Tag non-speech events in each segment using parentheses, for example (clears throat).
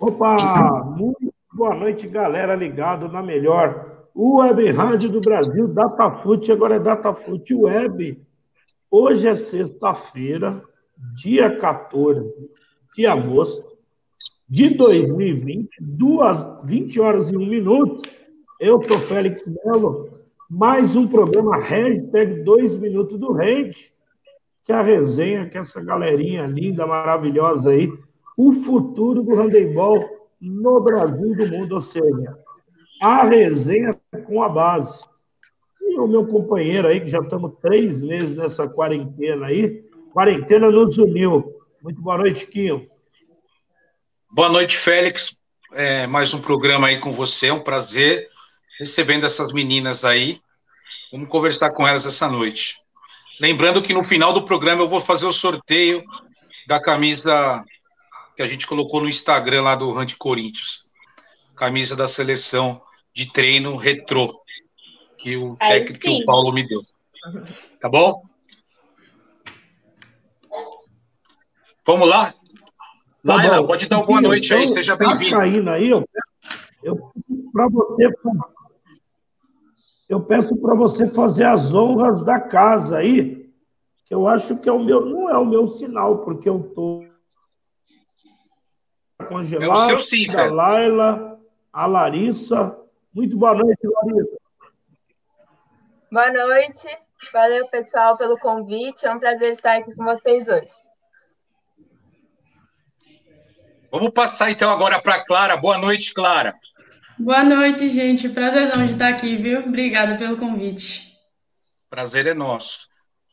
Opa, muito boa noite, galera, ligado na melhor Web Rádio do Brasil, Datafute, agora é Datafute Web. Hoje é sexta-feira, dia 14 de agosto de 2020, duas, 20 horas e 1 minuto. Eu sou Félix Melo, mais um programa hashtag 2 minutos do Rede, que é a resenha que essa galerinha linda, maravilhosa aí, o futuro do handebol no Brasil e do mundo, ou seja, a resenha com a base. E o meu companheiro aí, que já estamos três meses nessa quarentena aí, quarentena nos uniu. Muito boa noite, Quinho. Boa noite, Félix. É, mais um programa aí com você, é um prazer recebendo essas meninas aí. Vamos conversar com elas essa noite. Lembrando que no final do programa eu vou fazer o sorteio da camisa que a gente colocou no Instagram lá do Rand Corinthians. Camisa da seleção de treino retrô, que o técnico que o Paulo me deu. Tá bom? Vamos lá? Tá Laila, pode dar uma boa noite aí, seja tá bem-vindo. caindo aí, eu, eu para você eu peço para você fazer as honras da casa aí, que eu acho que é o meu, não é o meu sinal, porque eu tô congelado. É o seu sim, a Laila, a Larissa. Muito boa noite, Larissa. Boa noite. Valeu, pessoal, pelo convite. É um prazer estar aqui com vocês hoje. Vamos passar então agora para Clara. Boa noite, Clara. Boa noite, gente. Prazerzão de estar aqui, viu? Obrigada pelo convite. Prazer é nosso.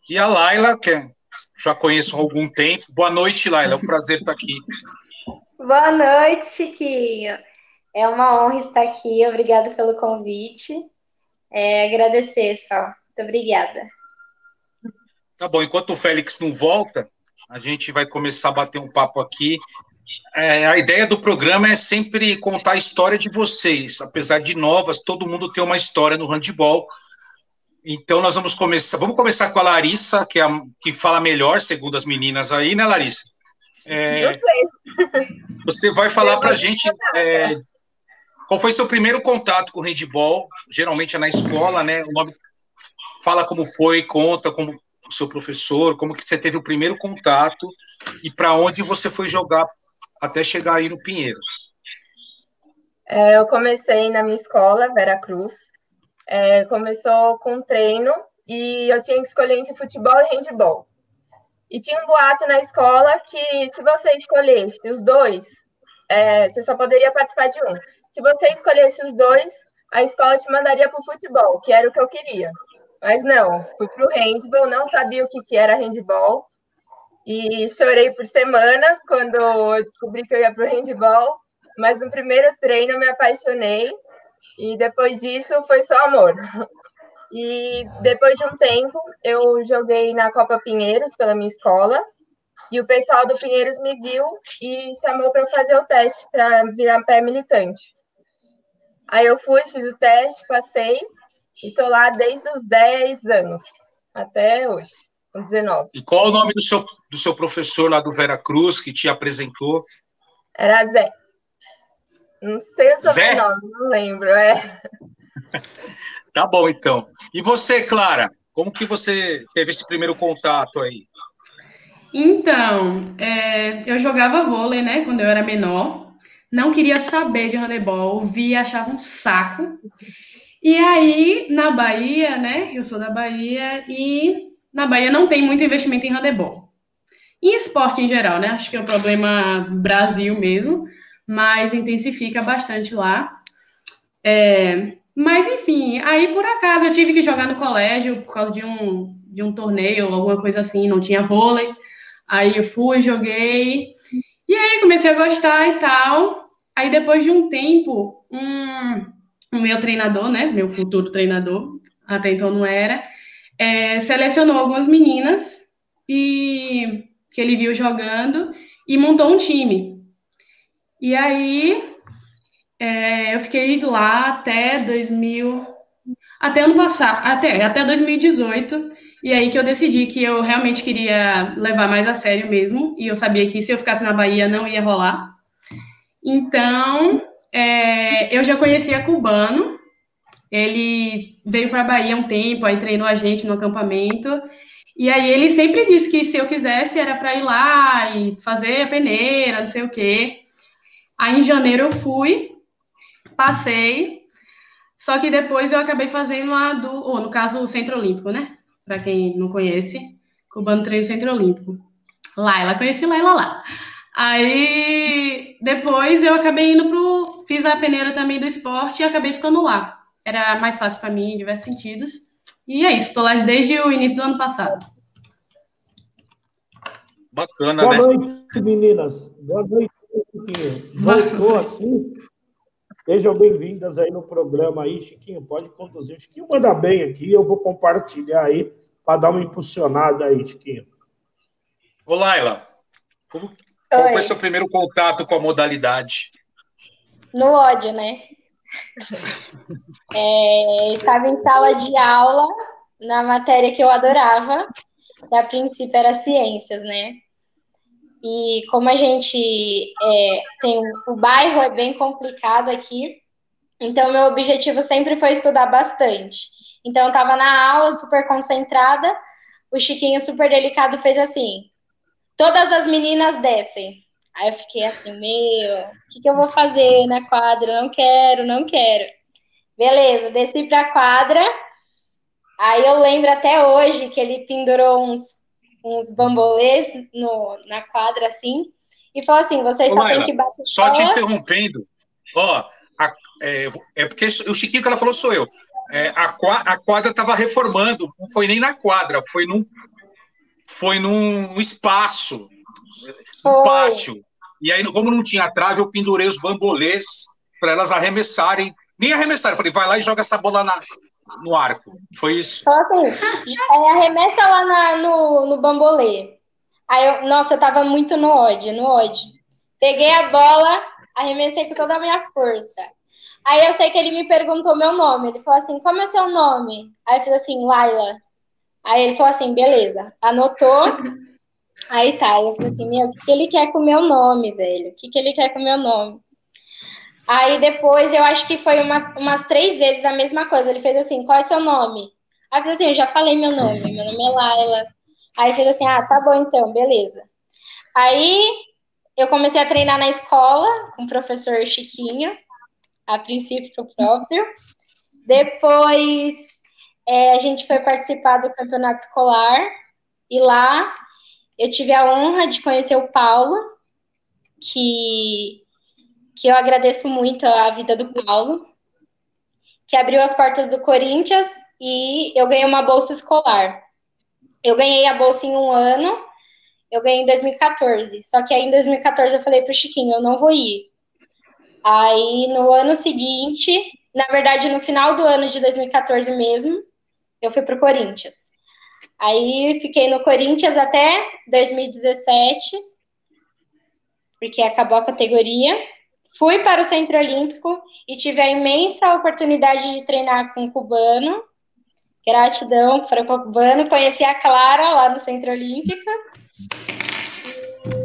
E a Laila, que já conheço há algum tempo. Boa noite, Laila. É um prazer estar aqui. Boa noite, Chiquinho. É uma honra estar aqui. Obrigada pelo convite. É, agradecer só. Muito obrigada. Tá bom. Enquanto o Félix não volta, a gente vai começar a bater um papo aqui é, a ideia do programa é sempre contar a história de vocês. Apesar de novas, todo mundo tem uma história no handball. Então nós vamos começar. Vamos começar com a Larissa, que é a, que fala melhor, segundo as meninas aí, né, Larissa? É, Eu sei. Você vai falar para a gente é, qual foi seu primeiro contato com o handball? Geralmente é na escola, né? O nome, fala como foi, conta como o seu professor, como que você teve o primeiro contato e para onde você foi jogar até chegar aí no Pinheiros? É, eu comecei na minha escola, Vera Cruz. É, começou com treino e eu tinha que escolher entre futebol e handball. E tinha um boato na escola que se você escolhesse os dois, é, você só poderia participar de um. Se você escolhesse os dois, a escola te mandaria para o futebol, que era o que eu queria. Mas não, fui para o handball, não sabia o que, que era handball. E chorei por semanas quando descobri que eu ia para o handball, mas no primeiro treino eu me apaixonei e depois disso foi só amor. (laughs) E depois de um tempo eu joguei na Copa Pinheiros pela minha escola e o pessoal do Pinheiros me viu e chamou para fazer o teste para virar pé militante. Aí eu fui, fiz o teste, passei e tô lá desde os 10 anos até hoje, com 19. E qual o nome do seu do seu professor lá do Vera Cruz, que te apresentou? Era Zé. Não sei o sobrenome, não lembro, é. (laughs) tá bom, então. E você, Clara, como que você teve esse primeiro contato aí? Então, é, eu jogava vôlei, né, quando eu era menor. Não queria saber de handebol, via, achava um saco. E aí, na Bahia, né, eu sou da Bahia, e na Bahia não tem muito investimento em handebol. Em esporte em geral, né? Acho que é o problema Brasil mesmo, mas intensifica bastante lá. É, mas enfim, aí por acaso eu tive que jogar no colégio por causa de um, de um torneio, alguma coisa assim, não tinha vôlei. Aí eu fui, joguei, e aí comecei a gostar e tal. Aí depois de um tempo, um, o meu treinador, né, meu futuro treinador, até então não era, é, selecionou algumas meninas e que ele viu jogando e montou um time. E aí é, eu fiquei lá até 2000, até ano passado, até, até 2018. E aí que eu decidi que eu realmente queria levar mais a sério mesmo, e eu sabia que se eu ficasse na Bahia não ia rolar. Então, é, eu já conhecia Cubano, ele veio para a Bahia um tempo, aí treinou a gente no acampamento, e aí ele sempre disse que se eu quisesse era para ir lá e fazer a peneira, não sei o quê. Aí em janeiro eu fui, passei, só que depois eu acabei fazendo a do, ou no caso o Centro Olímpico, né? Para quem não conhece, Cubano Treino Centro Olímpico. Laila, conheci Laila lá. Aí depois eu acabei indo pro, fiz a peneira também do esporte e acabei ficando lá. Era mais fácil para mim em diversos sentidos. E é isso, estou lá desde o início do ano passado. Bacana, Boa né? noite, meninas. Boa noite. Voltou assim? Sejam bem-vindas aí no programa aí, Chiquinho. Pode conduzir. O Chiquinho manda bem aqui, eu vou compartilhar aí para dar uma impulsionada aí, Chiquinho. Ô, Laila, como, qual foi seu primeiro contato com a modalidade? No ódio, né? (laughs) É, estava em sala de aula na matéria que eu adorava, que a princípio era ciências, né? E como a gente é, tem o bairro é bem complicado aqui, então meu objetivo sempre foi estudar bastante. Então eu estava na aula super concentrada, o Chiquinho super delicado fez assim: todas as meninas descem. Aí eu fiquei assim, meu, o que, que eu vou fazer na quadra? Não quero, não quero. Beleza, desci pra quadra. Aí eu lembro até hoje que ele pendurou uns, uns bambolês no, na quadra, assim, e falou assim: vocês Ô, só Laila, têm que bater Só te interrompendo, ó, a- é, é porque o Chiquinho que ela falou sou eu. É, a, a quadra estava reformando, não foi nem na quadra, foi num, foi num espaço, num pátio. E aí, como não tinha trave, eu pendurei os bambolês para elas arremessarem. Nem arremessarem, eu falei, vai lá e joga essa bola na, no arco. Foi isso. Falou assim: arremessa lá na- no, no bambolê. Aí eu, nossa, eu tava muito no ódio, no ódio. Peguei a bola, arremessei com toda a minha força. Aí eu sei que ele me perguntou meu nome. Ele falou assim: como é seu nome? Aí eu fiz assim: Laila. Aí ele falou assim: beleza. Anotou. Aí tá. Eu falei assim: meu, o que, que ele quer com o meu nome, velho? O que, que ele quer com o meu nome? Aí depois eu acho que foi uma- umas três vezes a mesma coisa. Ele fez assim: qual é seu nome? Aí eu assim: eu já falei meu nome. Meu nome é Laila. Aí fez assim: ah, tá bom então, beleza. Aí eu comecei a treinar na escola com o professor Chiquinho, a princípio próprio. Depois é, a gente foi participar do campeonato escolar e lá eu tive a honra de conhecer o Paulo, que, que eu agradeço muito a vida do Paulo, que abriu as portas do Corinthians e eu ganhei uma bolsa escolar. Eu ganhei a bolsa em um ano, eu ganhei em 2014. Só que aí em 2014 eu falei pro Chiquinho, eu não vou ir. Aí no ano seguinte, na verdade no final do ano de 2014 mesmo, eu fui pro Corinthians. Aí fiquei no Corinthians até 2017, porque acabou a categoria. Fui para o Centro Olímpico e tive a imensa oportunidade de treinar com cubano. Gratidão para o cubano. Conheci a Clara lá no Centro Olímpico.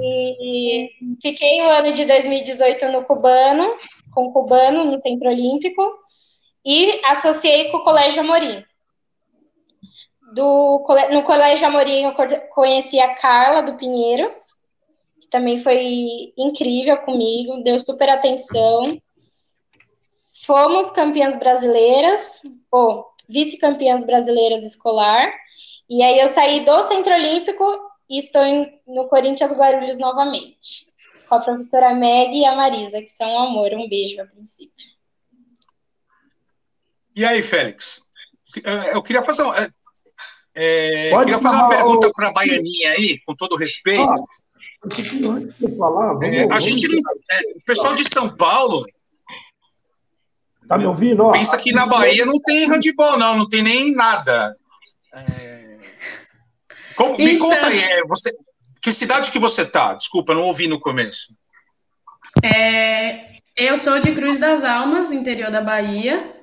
E fiquei o ano de 2018 no cubano, com o cubano no Centro Olímpico. E associei com o Colégio Amorim. Do, no Colégio Amorim eu conheci a Carla do Pinheiros, também foi incrível comigo, deu super atenção. Fomos campeãs brasileiras, ou vice-campeãs brasileiras escolar, e aí eu saí do Centro Olímpico e estou em, no Corinthians Guarulhos novamente, com a professora Meg e a Marisa, que são um amor, um beijo a princípio. E aí, Félix? Eu queria fazer uma, é, queria fazer uma pergunta o... para a Baianinha aí, com todo respeito. Ah, falar, vamos, é, a vamos gente, é, o pessoal de São Paulo. Tá me ouvindo? Ó, pensa que na Bahia não tem handball, não, não tem nem nada. É... Como, então... Me conta aí, é, você, que cidade que você tá? Desculpa, não ouvi no começo. É, eu sou de Cruz das Almas, interior da Bahia.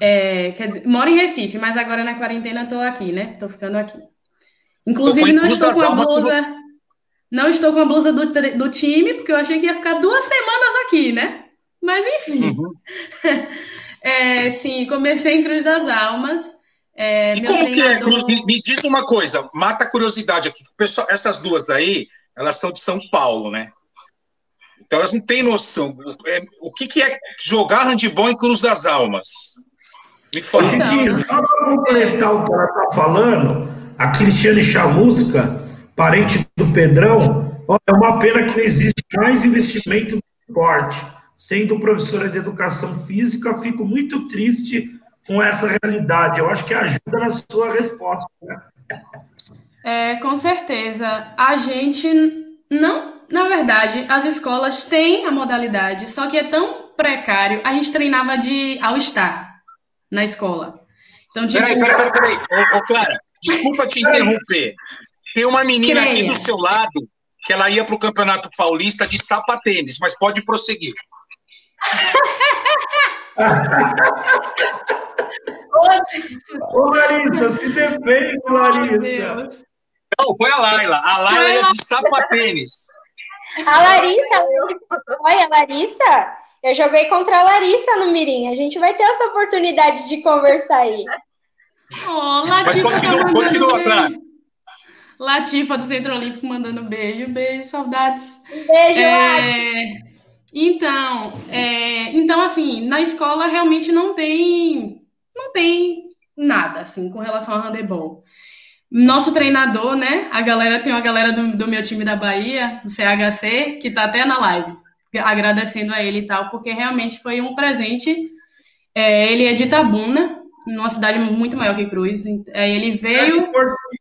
É, quer dizer, moro em Recife, mas agora na quarentena tô aqui, né? Tô ficando aqui. Inclusive, não estou com a blusa. Não estou com a blusa do, do time, porque eu achei que ia ficar duas semanas aqui, né? Mas enfim. Uhum. (laughs) é, sim, comecei em Cruz das Almas. É, e como treinador... que é? Me, me, diz uma coisa, mata a curiosidade aqui. Pessoal, essas duas aí, elas são de São Paulo, né? Então elas não têm noção. É, o que, que é jogar handball em Cruz das Almas? Me fala. Chiquinho, só para completar o que ela está falando, a Cristiane Chamusca, parente do Pedrão, é uma pena que não existe mais investimento no esporte. Sendo professora de educação física, fico muito triste com essa realidade. Eu acho que ajuda na sua resposta. Né? É, com certeza. A gente não, na verdade, as escolas têm a modalidade, só que é tão precário. A gente treinava de All-Star na escola. Então, tipo... Peraí, peraí, peraí. Ô, ô, Clara, desculpa te interromper. Tem uma menina Creia. aqui do seu lado que ela ia para o Campeonato Paulista de sapatênis, mas pode prosseguir. (laughs) Ô, Larissa, se defende, Larissa. Não, foi a Laila. A Laila é de sapatênis. A Larissa, olha, Larissa, eu joguei contra a Larissa no Mirim. A gente vai ter essa oportunidade de conversar aí. Oh, Mas continua, continua, claro. Latifa do Centro Olímpico mandando beijo, beijo, saudades. Beijo, é... Então, é... então, assim, na escola realmente não tem, não tem nada, assim, com relação ao handebol. Nosso treinador, né? A galera tem uma galera do, do meu time da Bahia, do CHC, que tá até na live, agradecendo a ele e tal, porque realmente foi um presente. É, ele é de Itabuna, numa cidade muito maior que Cruz. Aí ele veio,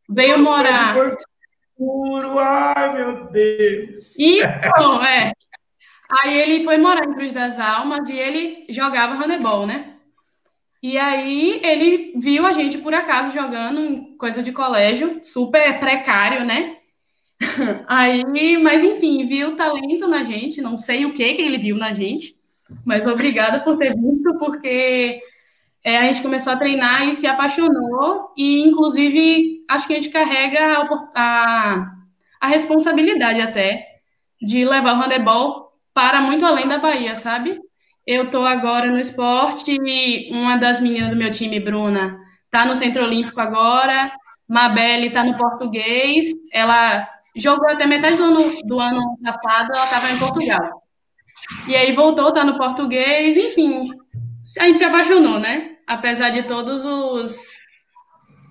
veio morar. Puro, ai meu Deus! Então, (laughs) é. Aí ele foi morar em Cruz das Almas e ele jogava handebol, né? E aí ele viu a gente por acaso jogando coisa de colégio, super precário, né? (laughs) Aí, mas enfim, viu talento na gente, não sei o que que ele viu na gente, mas obrigada por ter visto, porque é, a gente começou a treinar e se apaixonou, e inclusive acho que a gente carrega a, a, a responsabilidade até de levar o handebol para muito além da Bahia, sabe? Eu estou agora no esporte e uma das meninas do meu time, Bruna, está no Centro Olímpico agora. Mabelle está no português. Ela jogou até metade do ano, do ano passado, ela estava em Portugal. E aí voltou, está no português, enfim. A gente se apaixonou, né? Apesar de todos os,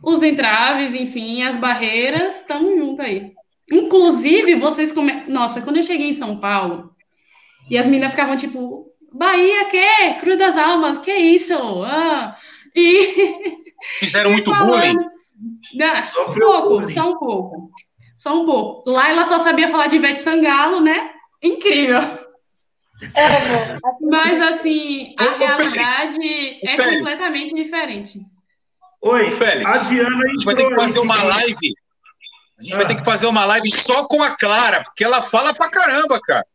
os entraves, enfim, as barreiras, estamos juntos aí. Inclusive, vocês come... Nossa, quando eu cheguei em São Paulo, e as meninas ficavam tipo, Bahia que? Cruz das Almas, que isso? Ah, e (laughs) fizeram muito bullying. Né, um pouco, bullying. só um pouco. Só um pouco. Lá ela só sabia falar de Ivete Sangalo, né? Incrível. Mas assim, a realidade é Félix. completamente diferente. Oi, Félix. A Diana a gente vai ter que fazer uma live. A gente ah. vai ter que fazer uma live só com a Clara, porque ela fala pra caramba, cara.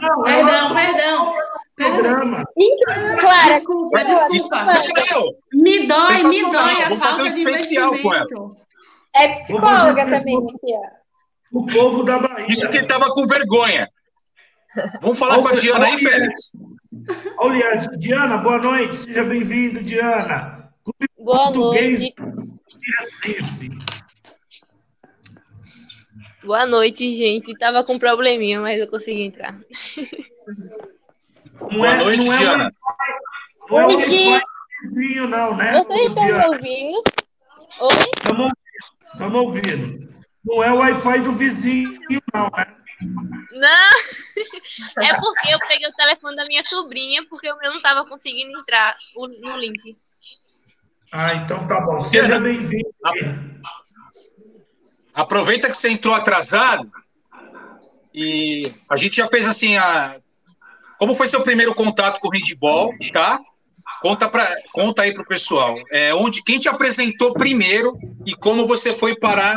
Não, perdão, perdão. Programa. Clara, desculpa, desculpa. Me dói, me dói a Vamos falta fazer um especial com ela. É psicóloga também aqui, ó. O povo da Bahia. Isso que tava com vergonha. Vamos falar com a Diana aí, Félix. Olha, Diana, boa noite. Seja bem-vindo, Diana. Clube boa noite. Boa noite, gente. Tava com um probleminha, mas eu consegui entrar. Boa é, noite, não Diana. É não é o vizinho, não, né? Vocês estão me ouvindo? Oi? Estamos ouvindo. Não é o Wi-Fi do vizinho, não, né? Não, (laughs) é porque eu peguei o telefone da minha sobrinha, porque o meu não estava conseguindo entrar no link. Ah, então tá bom. Seja bem-vindo. Aproveita que você entrou atrasado e a gente já fez assim a como foi seu primeiro contato com o handball, tá? Conta, pra, conta aí pro pessoal. É, onde, quem te apresentou primeiro e como você foi parar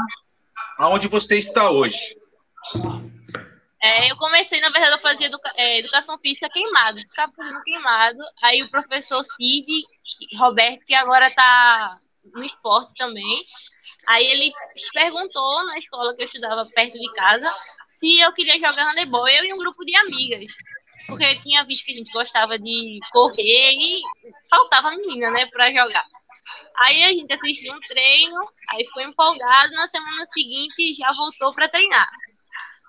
aonde você está hoje? É, eu comecei, na verdade, a fazer educa é, educação física queimado, ficava fazendo queimado. Aí o professor Cid, Roberto, que agora está no esporte também, Aí ele perguntou na escola que eu estudava perto de casa se eu queria jogar handebol, eu e um grupo de amigas. Porque tinha visto que a gente gostava de correr e faltava menina, né, para jogar. Aí a gente assistiu um treino, aí ficou empolgado, na semana seguinte já voltou para treinar.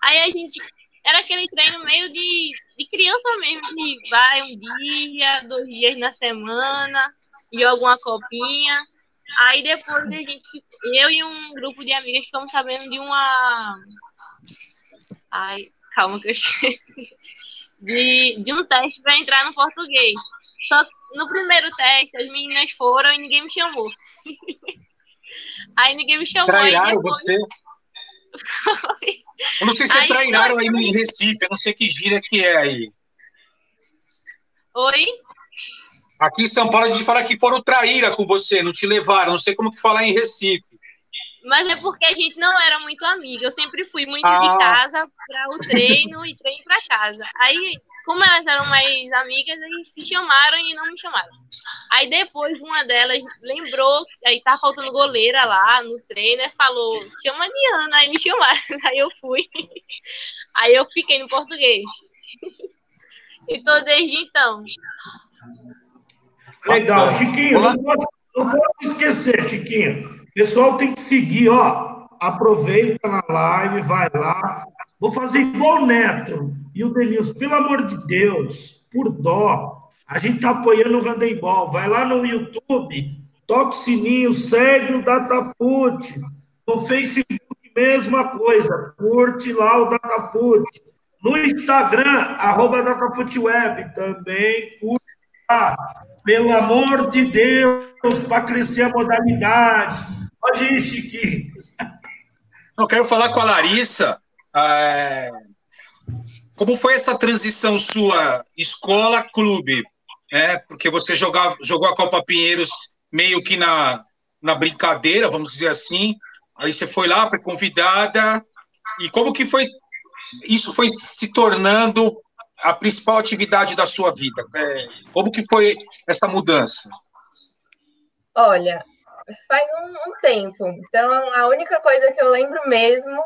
Aí a gente era aquele treino meio de, de criança mesmo, de vai um dia, dois dias na semana, e alguma copinha. Aí depois a gente, eu e um grupo de amigas ficamos sabendo de uma. Ai, calma que eu esqueci. De, de um teste para entrar no português. Só que no primeiro teste as meninas foram e ninguém me chamou. (laughs) aí ninguém me chamou. Trairaram depois... você? Eu não sei se aí, trairaram aí no Recife, eu não sei que gira que é aí. Oi? Aqui em São Paulo a gente fala que foram traíra com você, não te levaram, não sei como que falar em Recife. Mas é porque a gente não era muito amiga, eu sempre fui muito ah. de casa para o treino e treino para casa. Aí, como elas eram mais amigas, eles se chamaram e não me chamaram. Aí depois uma delas lembrou, aí tá faltando goleira lá no treino, falou, chama a Diana, aí me chamaram, (laughs) aí eu fui. Aí eu fiquei no português. E tô desde então. Legal, Chiquinho, não pode, não pode esquecer, Chiquinho. O pessoal tem que seguir, ó. Aproveita na live, vai lá. Vou fazer igual o Neto e o Denilson. Pelo amor de Deus, por dó. A gente tá apoiando o handebol. Vai lá no YouTube, toca o sininho, segue o Datafoot. No Facebook, mesma coisa. Curte lá o Datafoot. No Instagram, arroba Datafootweb, também curte lá. Pelo amor de Deus, para crescer a modalidade. Pode ir, Chiquinho. Eu quero falar com a Larissa. É... Como foi essa transição sua escola-clube? É, porque você jogava, jogou a Copa Pinheiros meio que na, na brincadeira, vamos dizer assim. Aí você foi lá, foi convidada. E como que foi? Isso foi se tornando a principal atividade da sua vida? É, como que foi essa mudança? Olha, faz um, um, tempo. Então, a única coisa que eu lembro mesmo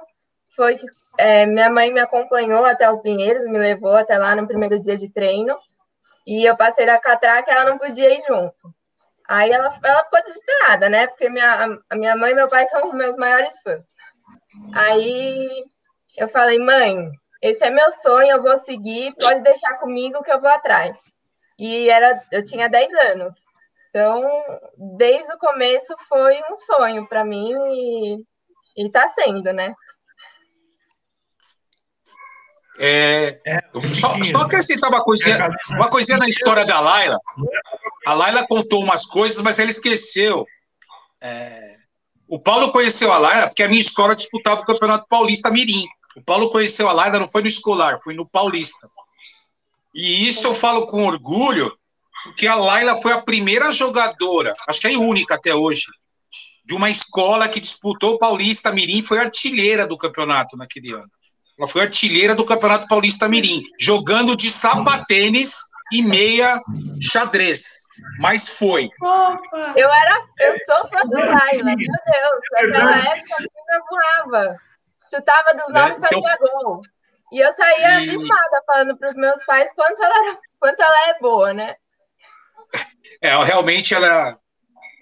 foi que é, minha mãe me acompanhou até o Pinheiros, me levou até lá no primeiro dia de treino, e eu passei da catraca e ela não podia ir junto. Aí ela, ela ficou desesperada, né? Porque minha, a minha mãe e meu pai (laughs) são meus maiores fãs. Aí eu falei, mãe, esse é meu sonho, eu vou seguir, pode deixar comigo que eu vou atrás. E era, eu tinha 10 anos. Então, desde o começo foi um sonho para mim e, está sendo, né? É, é só, só acrescentar uma coisinha, é, uma coisinha na história da Laila. A Laila contou umas coisas, mas ela esqueceu. É, o Paulo conheceu a Laila porque a minha escola disputava o Campeonato Paulista Mirim. O Paulo conheceu a Laila, não foi no escolar, foi no Paulista. E isso eu falo com orgulho, porque a Laila foi a primeira jogadora, acho que é a única até hoje, de uma escola que disputou o Paulista Mirim, foi artilheira do campeonato naquele ano. Ela foi artilheira do Campeonato Paulista Mirim, jogando de sapatênis e meia xadrez. Mas foi. Eu era, eu sou fã do Laila, meu Deus. Naquela época eu voava. Chutava dos nove e né? fazia então... gol. E eu saía e... abismada falando para os meus pais quanto ela, era, quanto ela é boa, né? É, realmente ela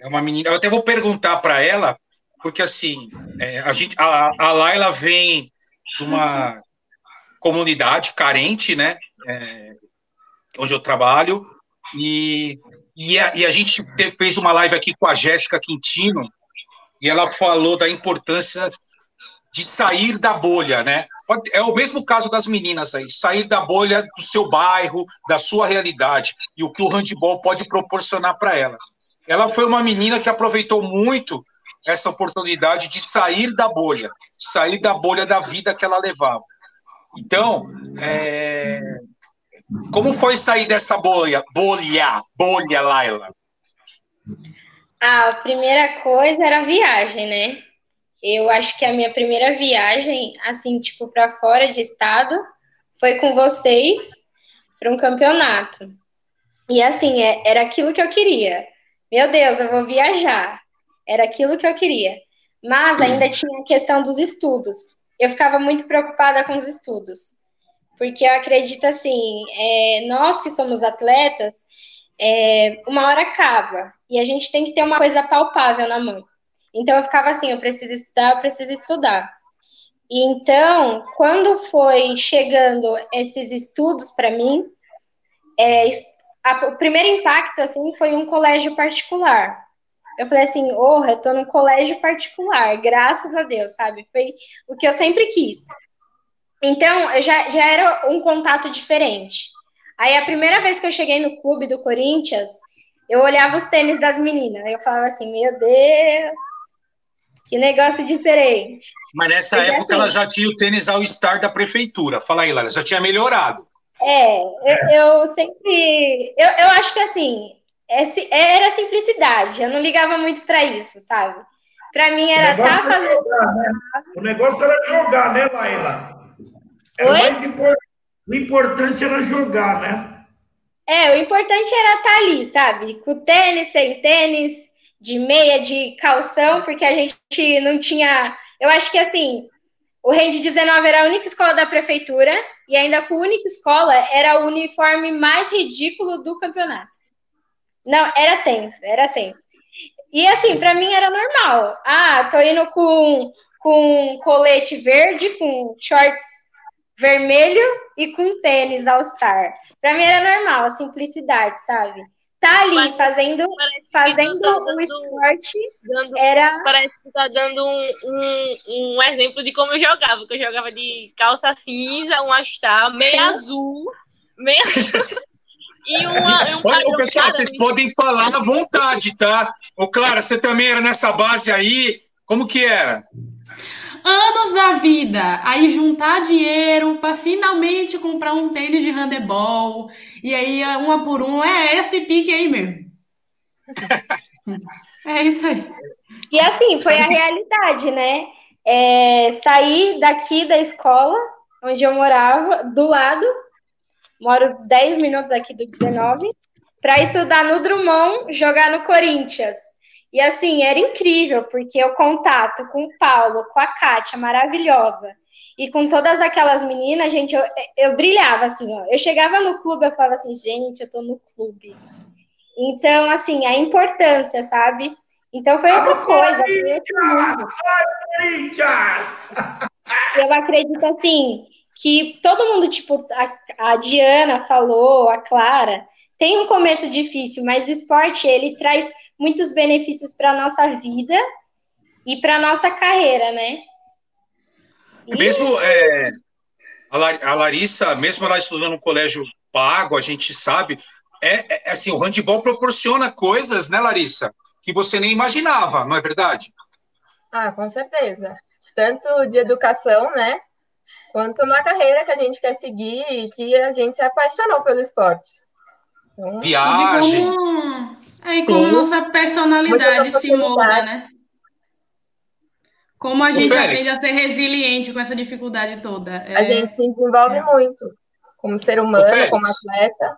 é uma menina. Eu até vou perguntar para ela, porque assim, é, a gente, a, a Laila vem de uma comunidade carente, né? É, onde eu trabalho, e, e, a, e a gente fez uma live aqui com a Jéssica Quintino, e ela falou da importância de sair da bolha, né? É o mesmo caso das meninas aí, sair da bolha do seu bairro, da sua realidade e o que o handball pode proporcionar para ela. Ela foi uma menina que aproveitou muito essa oportunidade de sair da bolha, sair da bolha da vida que ela levava. Então, é... como foi sair dessa bolha, bolha, bolha, Laila? A primeira coisa era a viagem, né? Eu acho que a minha primeira viagem, assim, tipo, para fora de estado, foi com vocês para um campeonato. E assim, é, era aquilo que eu queria. Meu Deus, eu vou viajar. Era aquilo que eu queria. mas ainda (clears throat) tinha a questão dos estudos. Eu ficava muito preocupada com os estudos, porque eu acredito assim, é, nós que somos atletas, é, uma hora acaba e a gente tem que ter uma coisa palpável na mão. Então eu ficava assim, eu preciso estudar, eu preciso estudar. Então, quando foi chegando esses estudos para mim, é, a, o primeiro impacto assim foi um colégio particular. Eu falei assim, oh, eu tô num colégio particular, graças a Deus, sabe? Foi o que eu sempre quis. Então, já, já era um contato diferente. Aí, a primeira vez que eu cheguei no clube do Corinthians, eu olhava os tênis das meninas. Eu falava assim, meu Deus, que negócio diferente. Mas nessa época assim, ela já tinha o tênis ao Star da prefeitura. Fala aí, Lara, já tinha melhorado. É, eu, eu sempre. Eu, eu acho que assim, era simplicidade. Eu não ligava muito para isso, sabe? Para mim era estar tá fazendo. Jogar, né? O negócio era jogar, né, Laila? Era Oi? mais importante. O importante era jogar, né? É, o importante era estar tá ali, sabe? Com tênis, sem tênis, de meia, de calção, porque a gente não tinha. Eu acho que assim, o Rende 19 era a única escola da prefeitura, e ainda com a única escola era o uniforme mais ridículo do campeonato. Não, era tenso, era tenso. E assim, para mim era normal. Ah, tô indo com, com colete verde, com shorts vermelho e com tênis All-Star. Para mim era normal, a simplicidade, sabe? tá ali Mas fazendo, fazendo tá dando, esporte dando, era. Parece que tá dando um, um, um, exemplo de como eu jogava, que eu jogava de calça cinza, um astar, meio azul, meio (laughs) e uma. Um Olha, pessoal, vocês podem falar à vontade, tá? Ô, Clara, você também era nessa base aí? Como que era? anos da vida, aí juntar dinheiro para finalmente comprar um tênis de handebol, e aí uma por um, é esse pique aí mesmo. (laughs) é isso aí. E assim, foi a realidade, né? É, saí daqui da escola, onde eu morava, do lado, moro 10 minutos aqui do 19, para estudar no Drummond, jogar no Corinthians. E assim, era incrível, porque o contato com o Paulo, com a Kátia, maravilhosa, e com todas aquelas meninas, gente, eu, eu brilhava assim, ó. Eu chegava no clube, eu falava assim, gente, eu tô no clube. Então, assim, a importância, sabe? Então foi outra coisa. Corinthians! Eu acredito assim que todo mundo, tipo, a, a Diana falou, a Clara, tem um começo difícil, mas o esporte ele traz muitos benefícios para a nossa vida e para a nossa carreira, né? E... Mesmo é, a Larissa, mesmo ela estudando no colégio pago, a gente sabe, é, é, assim, o handball proporciona coisas, né, Larissa, que você nem imaginava, não é verdade? Ah, com certeza. Tanto de educação, né, quanto uma carreira que a gente quer seguir e que a gente se apaixonou pelo esporte. Então, Viagens. É, e como Sim. nossa personalidade se molda, né? Como a gente aprende a ser resiliente com essa dificuldade toda. É... A gente se desenvolve é. muito, como ser humano, como atleta.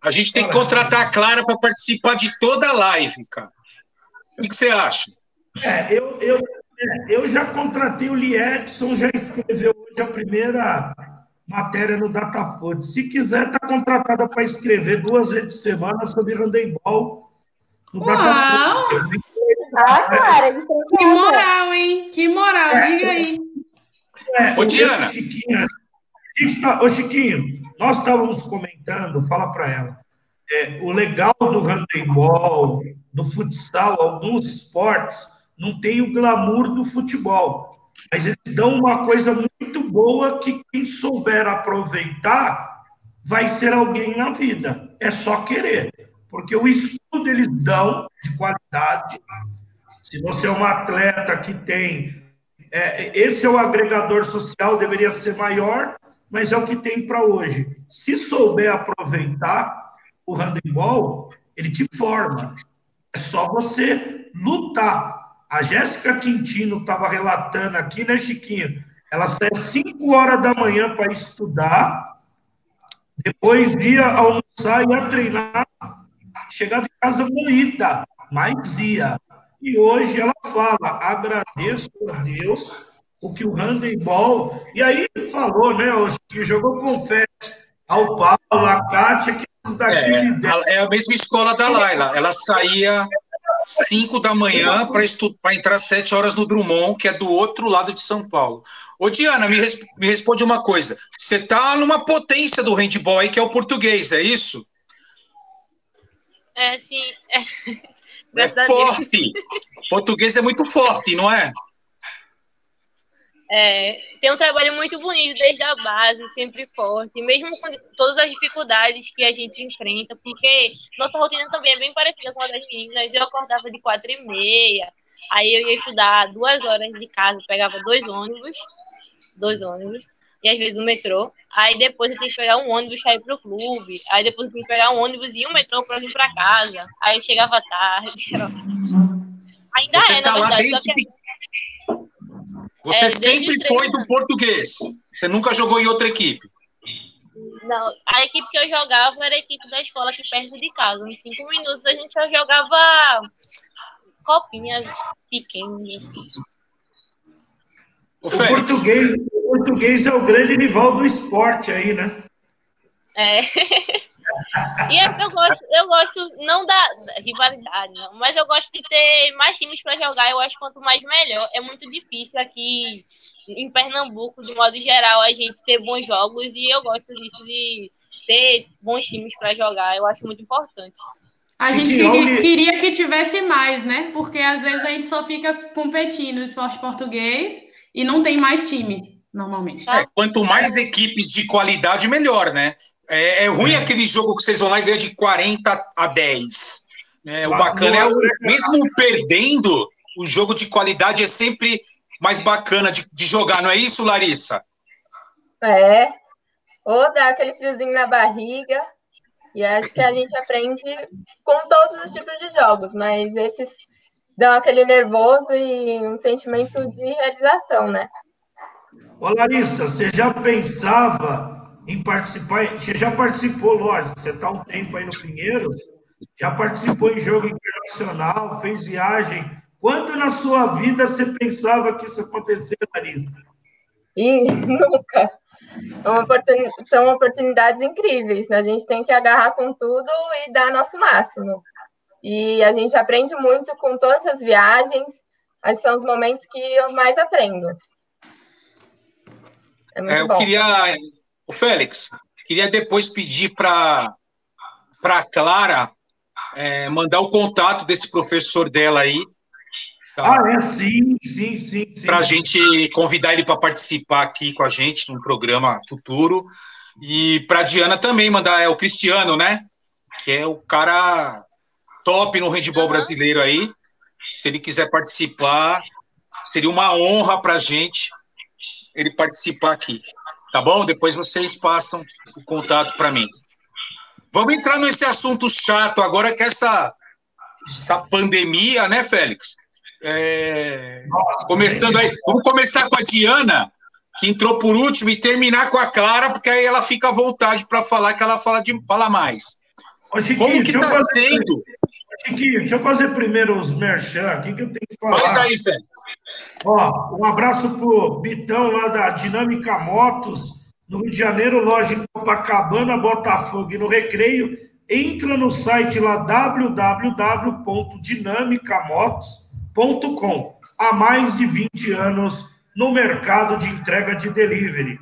A gente tem que contratar a Clara para participar de toda a live, cara. O que, que você acha? É, eu, eu, eu já contratei o Liedson, já escreveu hoje a primeira matéria no Datafoot. Se quiser, está contratada para escrever duas vezes por semana sobre handebol no Datafoot. Ah, cara, que moral, hein? Que moral, é, diga aí. É, Ô, Diana. Chiquinho, tá, ô, Chiquinho, nós estávamos comentando, fala para ela, é, o legal do handebol, do futsal, alguns esportes, não tem o glamour do futebol. Mas eles dão uma coisa muito boa que quem souber aproveitar vai ser alguém na vida. É só querer. Porque o estudo eles dão de qualidade. Se você é um atleta que tem. É, esse é o agregador social, deveria ser maior, mas é o que tem para hoje. Se souber aproveitar o handebol, ele te forma. É só você lutar. A Jéssica Quintino estava relatando aqui, né, Chiquinho? Ela às 5 horas da manhã para estudar, depois ia almoçar, ia treinar, chegava em casa moída, mas ia. E hoje ela fala: agradeço a Deus o que o handebol. E aí falou, né, hoje, que jogou confete ao Paulo, a Kátia, que daquele é, é a mesma escola da Laila. Ela saía 5 da manhã para entrar 7 horas no Drummond, que é do outro lado de São Paulo. Ô, Diana, me, resp me responde uma coisa. Você tá numa potência do handball aí, que é o português, é isso? É, sim. (laughs) É, é forte. Português é muito forte, não é? É, tem um trabalho muito bonito desde a base, sempre forte, mesmo com todas as dificuldades que a gente enfrenta, porque nossa rotina também é bem parecida com a das meninas. Eu acordava de quatro e meia, aí eu ia estudar duas horas de casa, pegava dois ônibus, dois ônibus, e às vezes o metrô. Aí depois eu tinha que pegar um ônibus para ir pro clube, aí depois eu tinha que pegar um ônibus e um metrô para vir para casa. Aí eu chegava tarde. (laughs) Ainda Você é, tá na verdade. Desde... Que... Você é, sempre foi do português. Você nunca jogou em outra equipe. Não, a equipe que eu jogava era a equipe da escola aqui perto de casa. Em cinco minutos a gente já jogava copinhas pequenas. Assim. O, o português, o português é o grande rival do esporte aí, né? É. (laughs) E é eu gosto, eu gosto não da rivalidade, não, mas eu gosto de ter mais times para jogar. Eu acho quanto mais melhor. É muito difícil aqui em Pernambuco, de modo geral, a gente ter bons jogos e eu gosto disso de ter bons times para jogar. Eu acho muito importante. A gente queria, queria, que tivesse mais, né? Porque às vezes a gente só fica competindo no esporte português e não tem mais time, normalmente. É, quanto mais equipes de qualidade, melhor, né? É, é ruim é. aquele jogo que vocês vão lá e ganham de 40 a 10. É, o bacana é, o, mesmo perdendo, o jogo de qualidade é sempre mais bacana de, de jogar, não é isso, Larissa? É. Ou dá aquele friozinho na barriga. E acho que a gente aprende com todos os tipos de jogos, mas esses dão aquele nervoso e um sentimento de realização, né? Ô Larissa, você já pensava em participar. Você já participou, lógico, você está um tempo aí no Pinheiro, já participou em jogo internacional, fez viagem. Quando na sua vida você pensava que isso acontecia, Larissa? E (laughs) nunca. É são oportunidades incríveis, né? A gente tem que agarrar com tudo e dar nosso máximo. E a gente aprende muito com todas as viagens. São os momentos que eu mais aprendo. É muito é, eu bom. queria o Félix, queria depois pedir para a Clara é, mandar o contato desse professor dela aí. Tá? Ah, é sim, sim, sim. sim. Para a gente convidar ele para participar aqui com a gente num programa futuro. E para a Diana também mandar, é o Cristiano, né? Que é o cara top no handball brasileiro aí. Se ele quiser participar, seria uma honra para a gente ele participar aqui. Tá bom? Depois vocês passam o contato para mim. Vamos entrar nesse assunto chato agora que essa, essa pandemia, né, Félix? É... Começando aí, vamos começar com a Diana, que entrou por último, e terminar com a Clara, porque aí ela fica à vontade para falar, que ela fala, de, fala mais. Ô, Chiquinho, Como que está sendo? Chiquinho, deixa eu fazer primeiro os merchan aqui que eu tenho que falar. Faz aí, Félix. Ó, um abraço pro Bitão lá da Dinâmica Motos, no Rio de Janeiro, loja em Copacabana, Botafogo e no Recreio. Entra no site lá www.dinamicamotos.com. Há mais de 20 anos no mercado de entrega de delivery.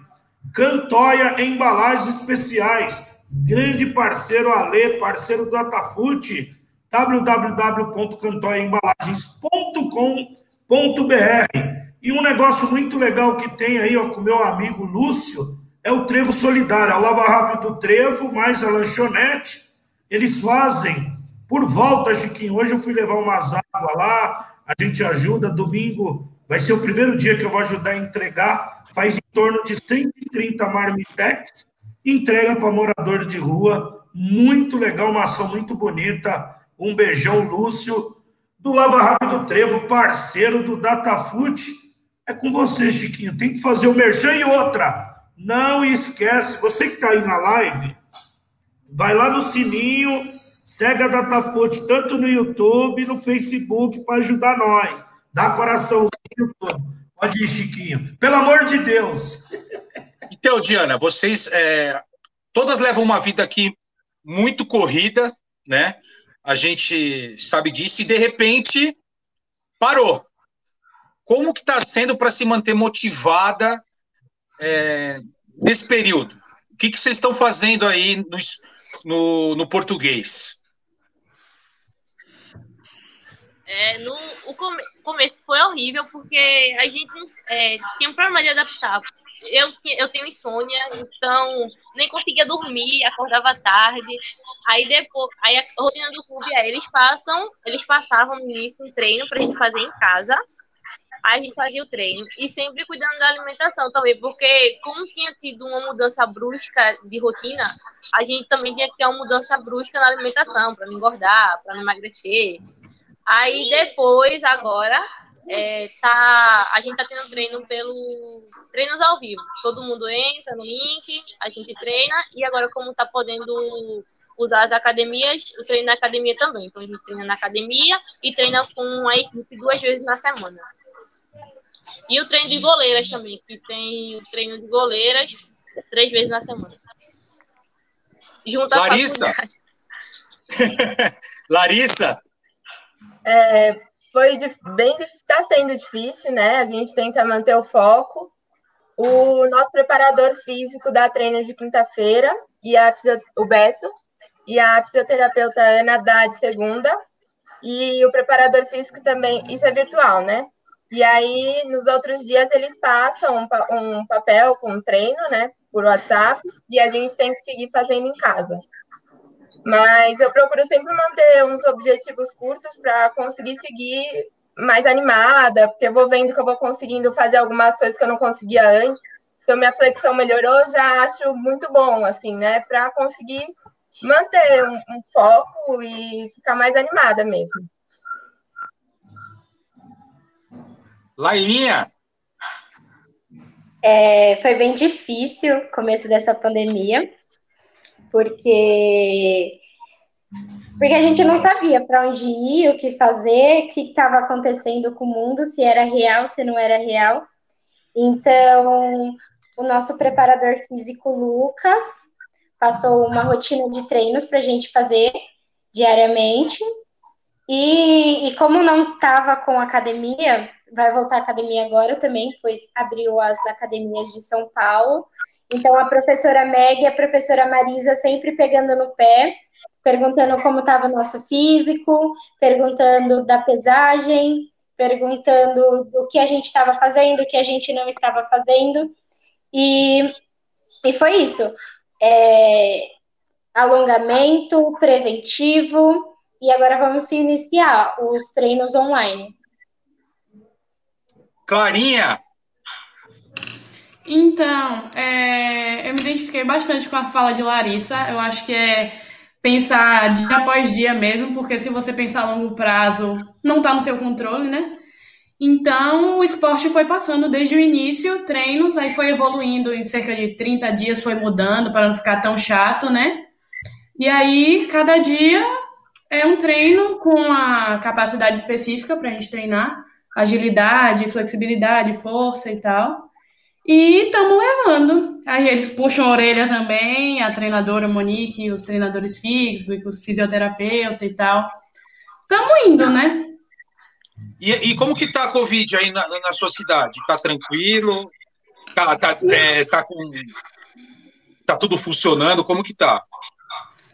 Cantoia Embalagens Especiais, grande parceiro Alê, parceiro do Atafute, www.cantoiaembalagens.com.br e um negócio muito legal que tem aí ó, com meu amigo Lúcio é o Trevo Solidário. A Lava Rápido Trevo, mais a lanchonete, eles fazem por volta, Chiquinho. Hoje eu fui levar umas águas lá, a gente ajuda. Domingo vai ser o primeiro dia que eu vou ajudar a entregar. Faz em torno de 130 marmitex, entrega para morador de rua. Muito legal, uma ação muito bonita. Um beijão, Lúcio do Lava Rápido Trevo, parceiro do Datafood. É com você, Chiquinho. Tem que fazer o merchan e outra. Não esquece, você que está aí na live, vai lá no sininho, Segue a Datafute tanto no YouTube no Facebook para ajudar nós. Dá coraçãozinho todo. Pode ir, Chiquinho. Pelo amor de Deus. Então, Diana, vocês é, todas levam uma vida aqui muito corrida, né? A gente sabe disso e de repente parou. Como que está sendo para se manter motivada é, nesse período? O que, que vocês estão fazendo aí no, no, no português? É, no, o come, começo foi horrível porque a gente é, tinha um problema de adaptar. Eu, eu tenho insônia, então nem conseguia dormir, acordava tarde. Aí depois, aí a rotina do clube é, eles passam, eles passavam no início um treino pra gente fazer em casa. Aí a gente fazia o treino e sempre cuidando da alimentação também, porque como tinha tido uma mudança brusca de rotina, a gente também tinha que ter uma mudança brusca na alimentação para não engordar, para não emagrecer. Aí depois, agora, é, tá, a gente tá tendo treino pelo treinos ao vivo. Todo mundo entra no link, a gente treina e agora como tá podendo usar as academias, o treino na academia também. Então a gente treina na academia e treina com a equipe duas vezes na semana. E o treino de goleiras também, que tem o treino de goleiras três vezes na semana. Junto Larissa. (laughs) Larissa, é, foi bem está sendo difícil, né? A gente tenta manter o foco. O nosso preparador físico dá treino de quinta-feira e a o Beto e a fisioterapeuta Ana dá de segunda e o preparador físico também, isso é virtual, né? E aí, nos outros dias, eles passam um, um papel com um treino, né, por WhatsApp, e a gente tem que seguir fazendo em casa. Mas eu procuro sempre manter uns objetivos curtos para conseguir seguir mais animada, porque eu vou vendo que eu vou conseguindo fazer algumas coisas que eu não conseguia antes. Então, minha flexão melhorou, já acho muito bom, assim, né? Para conseguir manter um, um, foco e ficar mais animada mesmo. Lailinha! É, foi bem difícil o começo dessa pandemia porque porque a gente não sabia para onde ir, o que fazer, o que estava acontecendo com o mundo, se era real, se não era real. Então, o nosso preparador físico, Lucas, passou uma rotina de treinos para a gente fazer diariamente. E, e como não estava com academia, vai voltar à academia agora também, pois abriu as academias de São Paulo. Então, a professora Meg e a professora Marisa sempre pegando no pé, perguntando como estava o nosso físico, perguntando da pesagem, perguntando o que a gente estava fazendo, o que a gente não estava fazendo. E, e foi isso. É, alongamento preventivo, e agora vamos iniciar os treinos online. Clarinha, então, é, eu me identifiquei bastante com a fala de Larissa. Eu acho que é pensar dia após dia mesmo, porque se você pensar a longo prazo, não está no seu controle, né? Então, o esporte foi passando desde o início, treinos, aí foi evoluindo em cerca de 30 dias, foi mudando para não ficar tão chato, né? E aí, cada dia é um treino com a capacidade específica para a gente treinar, agilidade, flexibilidade, força e tal. E estamos levando. Aí eles puxam a orelha também, a treinadora Monique, os treinadores fixos, os fisioterapeutas e tal. Estamos indo, né? E, e, como que tá a Covid aí na, na sua cidade? Tá tranquilo? Tá, tá, é, tá com. Tá tudo funcionando? Como que tá?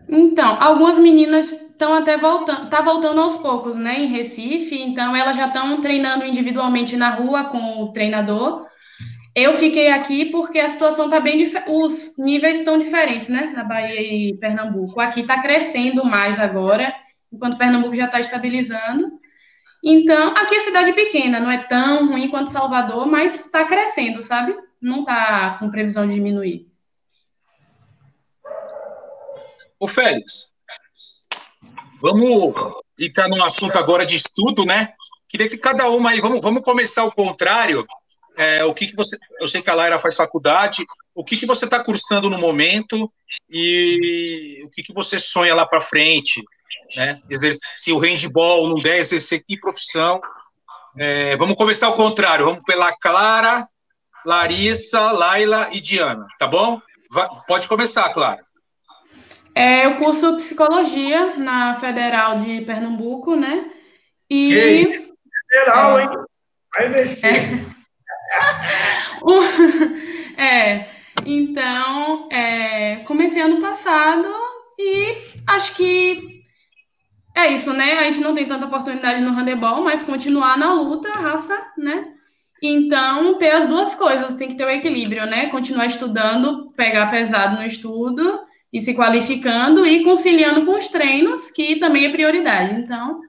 Então, algumas meninas estão até voltando, tá voltando aos poucos, né, em Recife, então elas já estão treinando individualmente na rua com o treinador, eu fiquei aqui porque a situação está bem os níveis estão diferentes, né? Na Bahia e Pernambuco. Aqui está crescendo mais agora, enquanto Pernambuco já está estabilizando. Então, aqui é cidade pequena, não é tão ruim quanto Salvador, mas está crescendo, sabe? Não está com previsão de diminuir. Ô, Félix, vamos entrar num assunto agora de estudo, né? Queria que cada uma aí, vamos, vamos começar ao contrário é, o que, que você. Eu sei que a Laira faz faculdade, o que, que você está cursando no momento e o que, que você sonha lá para frente? né? Se o handball não der, exercer que profissão. É, vamos começar ao contrário, vamos pela Clara, Larissa, Laila e Diana, tá bom? Vai, pode começar, Clara. É, eu curso psicologia na Federal de Pernambuco, né? E. Ei, federal, é, hein? Vai mexer. É, (laughs) é então, é, comecei ano passado e acho que é isso, né? A gente não tem tanta oportunidade no handebol, mas continuar na luta, raça, né? Então, ter as duas coisas, tem que ter o equilíbrio, né? Continuar estudando, pegar pesado no estudo e se qualificando e conciliando com os treinos, que também é prioridade. Então,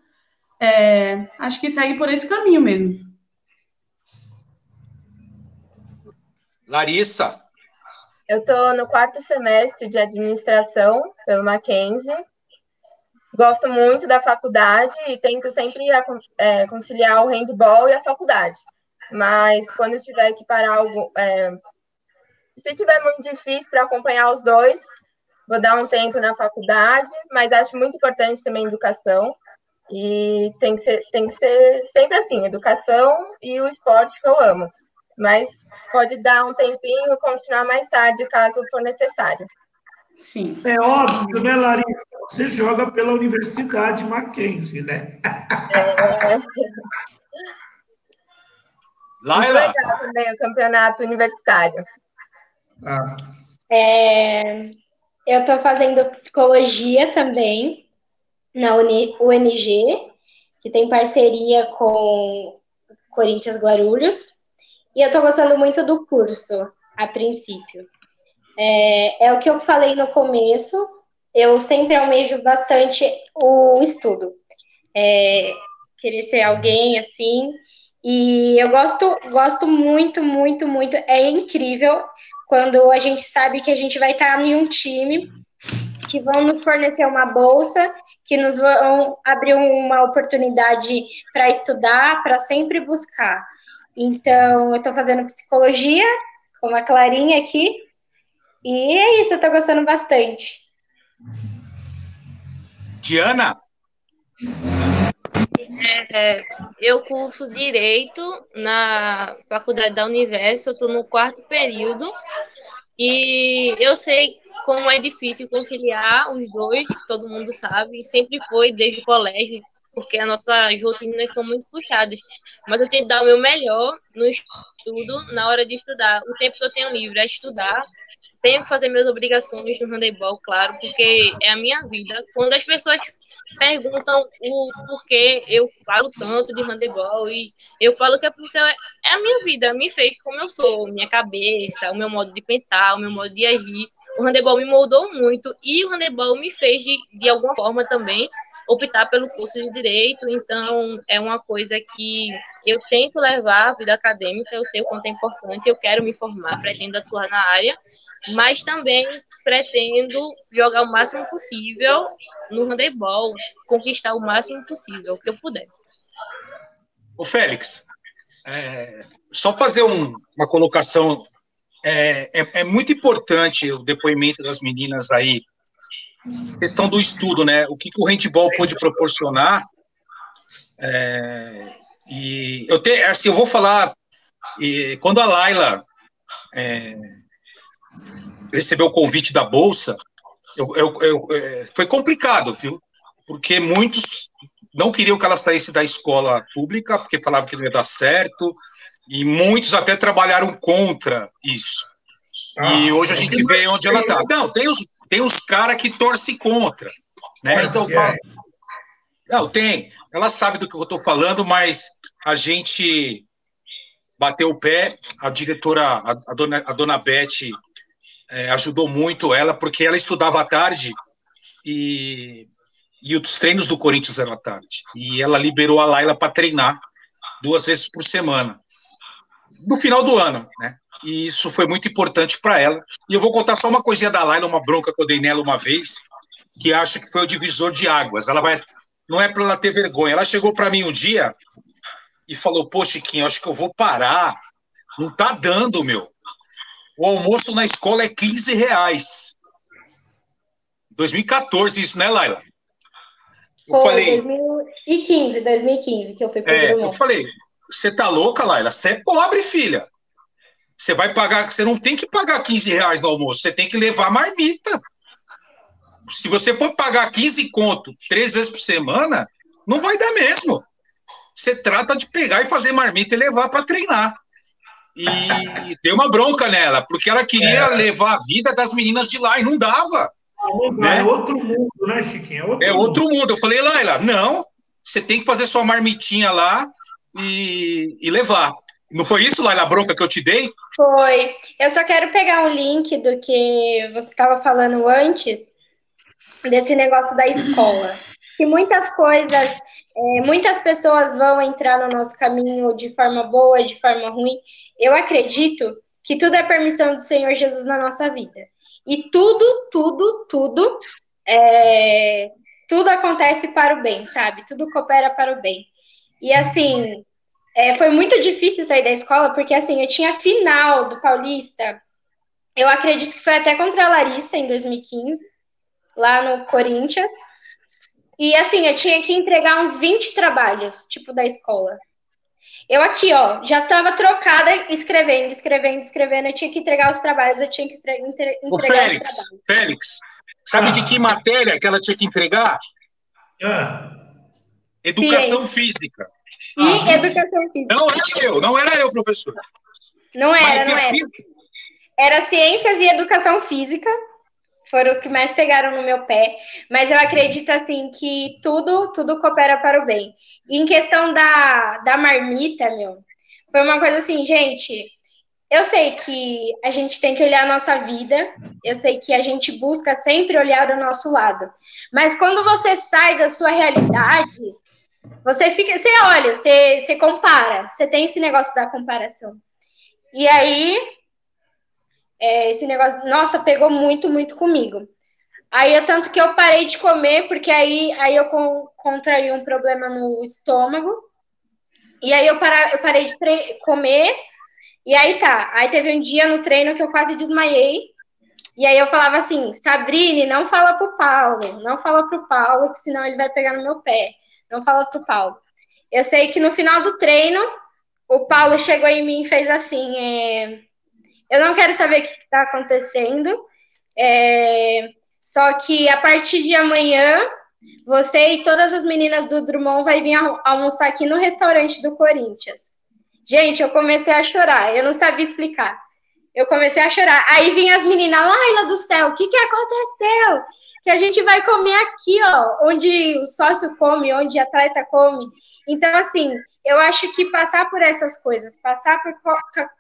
é, acho que segue por esse caminho mesmo. Larissa. Eu estou no quarto semestre de administração pelo Mackenzie. Gosto muito da faculdade e tento sempre é, conciliar o handball e a faculdade. Mas quando tiver que parar algo, é, se tiver muito difícil para acompanhar os dois, vou dar um tempo na faculdade, mas acho muito importante também educação. E tem que ser, tem que ser sempre assim, educação e o esporte que eu amo. Mas pode dar um tempinho e continuar mais tarde, caso for necessário. Sim. É óbvio, né, Larissa? Você joga pela Universidade Mackenzie, né? É. Laila. Muito legal também o campeonato universitário. Ah. É, eu estou fazendo psicologia também na UNG, que tem parceria com Corinthians Guarulhos. E eu estou gostando muito do curso, a princípio. É, é o que eu falei no começo, eu sempre almejo bastante o estudo. É, querer ser alguém assim. E eu gosto, gosto muito, muito, muito. É incrível quando a gente sabe que a gente vai estar em um time que vão nos fornecer uma bolsa, que nos vão abrir uma oportunidade para estudar, para sempre buscar. Então, eu estou fazendo psicologia, com a Clarinha aqui, e é isso, eu estou gostando bastante. Diana? É, eu curso Direito na Faculdade da Universo, eu estou no quarto período e eu sei como é difícil conciliar os dois, todo mundo sabe, sempre foi desde o colégio, porque as nossas rotinas são muito puxadas. Mas eu tento dar o meu melhor no estudo, na hora de estudar. O tempo que eu tenho livre é estudar tenho que fazer minhas obrigações no handebol, claro, porque é a minha vida. Quando as pessoas perguntam o porquê eu falo tanto de handebol, e eu falo que é porque é a minha vida, me fez como eu sou, minha cabeça, o meu modo de pensar, o meu modo de agir. O handebol me moldou muito e o handebol me fez, de, de alguma forma também, optar pelo curso de direito, então é uma coisa que eu tento levar à vida acadêmica, eu sei o quanto é importante, eu quero me formar, pretendo atuar na área, mas também pretendo jogar o máximo possível no handebol, conquistar o máximo possível que eu puder. O Félix, é, só fazer um, uma colocação, é, é, é muito importante o depoimento das meninas aí questão do estudo, né? O que, que o handball pode proporcionar. É, e eu tenho, assim, eu vou falar. E quando a Laila é, recebeu o convite da bolsa, eu, eu, eu, é, foi complicado, viu? Porque muitos não queriam que ela saísse da escola pública, porque falavam que não ia dar certo, e muitos até trabalharam contra isso. Ah, e hoje a gente vê onde ela está. Não, tem os, tem os caras que torcem contra. Né? Então, falo, não, tem. Ela sabe do que eu estou falando, mas a gente bateu o pé. A diretora, a, a dona, a dona Beth, é, ajudou muito ela, porque ela estudava à tarde e, e os treinos do Corinthians eram à tarde. E ela liberou a Laila para treinar duas vezes por semana. No final do ano, né? E isso foi muito importante para ela. E eu vou contar só uma coisinha da Laila, uma bronca que eu dei nela uma vez, que acho que foi o divisor de águas. Ela vai, não é para ela ter vergonha. Ela chegou para mim um dia e falou: Pô, Chiquinho, acho que eu vou parar. Não tá dando, meu. O almoço na escola é 15 reais. 2014, isso, né, Laila? Eu Foi falei, 2015, 2015 que eu fui para é, Eu falei, você tá louca, Laila? Você é pobre, filha. Você vai pagar, você não tem que pagar 15 reais no almoço, você tem que levar marmita. Se você for pagar 15 conto três vezes por semana, não vai dar mesmo. Você trata de pegar e fazer marmita e levar para treinar. E (laughs) deu uma bronca nela, porque ela queria é. levar a vida das meninas de lá e não dava. É, né? é outro mundo, né, Chiquinho? É outro, é mundo. outro mundo. Eu falei, Laila, não, você tem que fazer sua marmitinha lá e, e levar. Não foi isso, Laila, a bronca que eu te dei? Foi. Eu só quero pegar um link do que você estava falando antes, desse negócio da escola. Que muitas coisas, é, muitas pessoas vão entrar no nosso caminho de forma boa, de forma ruim. Eu acredito que tudo é permissão do Senhor Jesus na nossa vida. E tudo, tudo, tudo, é, tudo acontece para o bem, sabe? Tudo coopera para o bem. E assim, é, foi muito difícil sair da escola, porque assim, eu tinha final do Paulista, eu acredito que foi até contra a Larissa em 2015, lá no Corinthians. E assim, eu tinha que entregar uns 20 trabalhos, tipo, da escola. Eu aqui, ó, já estava trocada, escrevendo, escrevendo, escrevendo. Eu tinha que entregar os trabalhos, eu tinha que entre, entregar Ô, Félix, os trabalhos. Félix, sabe ah. de que matéria que ela tinha que entregar? Ah. Educação Sim. física. E ah, educação física. Não era eu, não era eu, professor. Não era, não era. Era ciências e educação física foram os que mais pegaram no meu pé, mas eu acredito assim que tudo tudo coopera para o bem. E em questão da, da marmita, meu, foi uma coisa assim, gente, eu sei que a gente tem que olhar a nossa vida, eu sei que a gente busca sempre olhar o nosso lado, mas quando você sai da sua realidade, você fica, você olha, você, você compara, você tem esse negócio da comparação. E aí é, esse negócio, nossa, pegou muito, muito comigo. Aí, é tanto que eu parei de comer, porque aí, aí eu con contraí um problema no estômago. E aí eu, para, eu parei de comer. E aí tá. Aí teve um dia no treino que eu quase desmaiei. E aí eu falava assim, Sabrine, não fala pro Paulo, não fala pro Paulo, que senão ele vai pegar no meu pé. Não fala pro Paulo. Eu sei que no final do treino, o Paulo chegou em mim e fez assim, é, eu não quero saber o que está acontecendo. É, só que a partir de amanhã, você e todas as meninas do Drummond vai vir almoçar aqui no restaurante do Corinthians. Gente, eu comecei a chorar, eu não sabia explicar. Eu comecei a chorar. Aí vinham as meninas, Laila do céu, o que, que aconteceu? Que a gente vai comer aqui, ó, onde o sócio come, onde a atleta come. Então, assim, eu acho que passar por essas coisas, passar por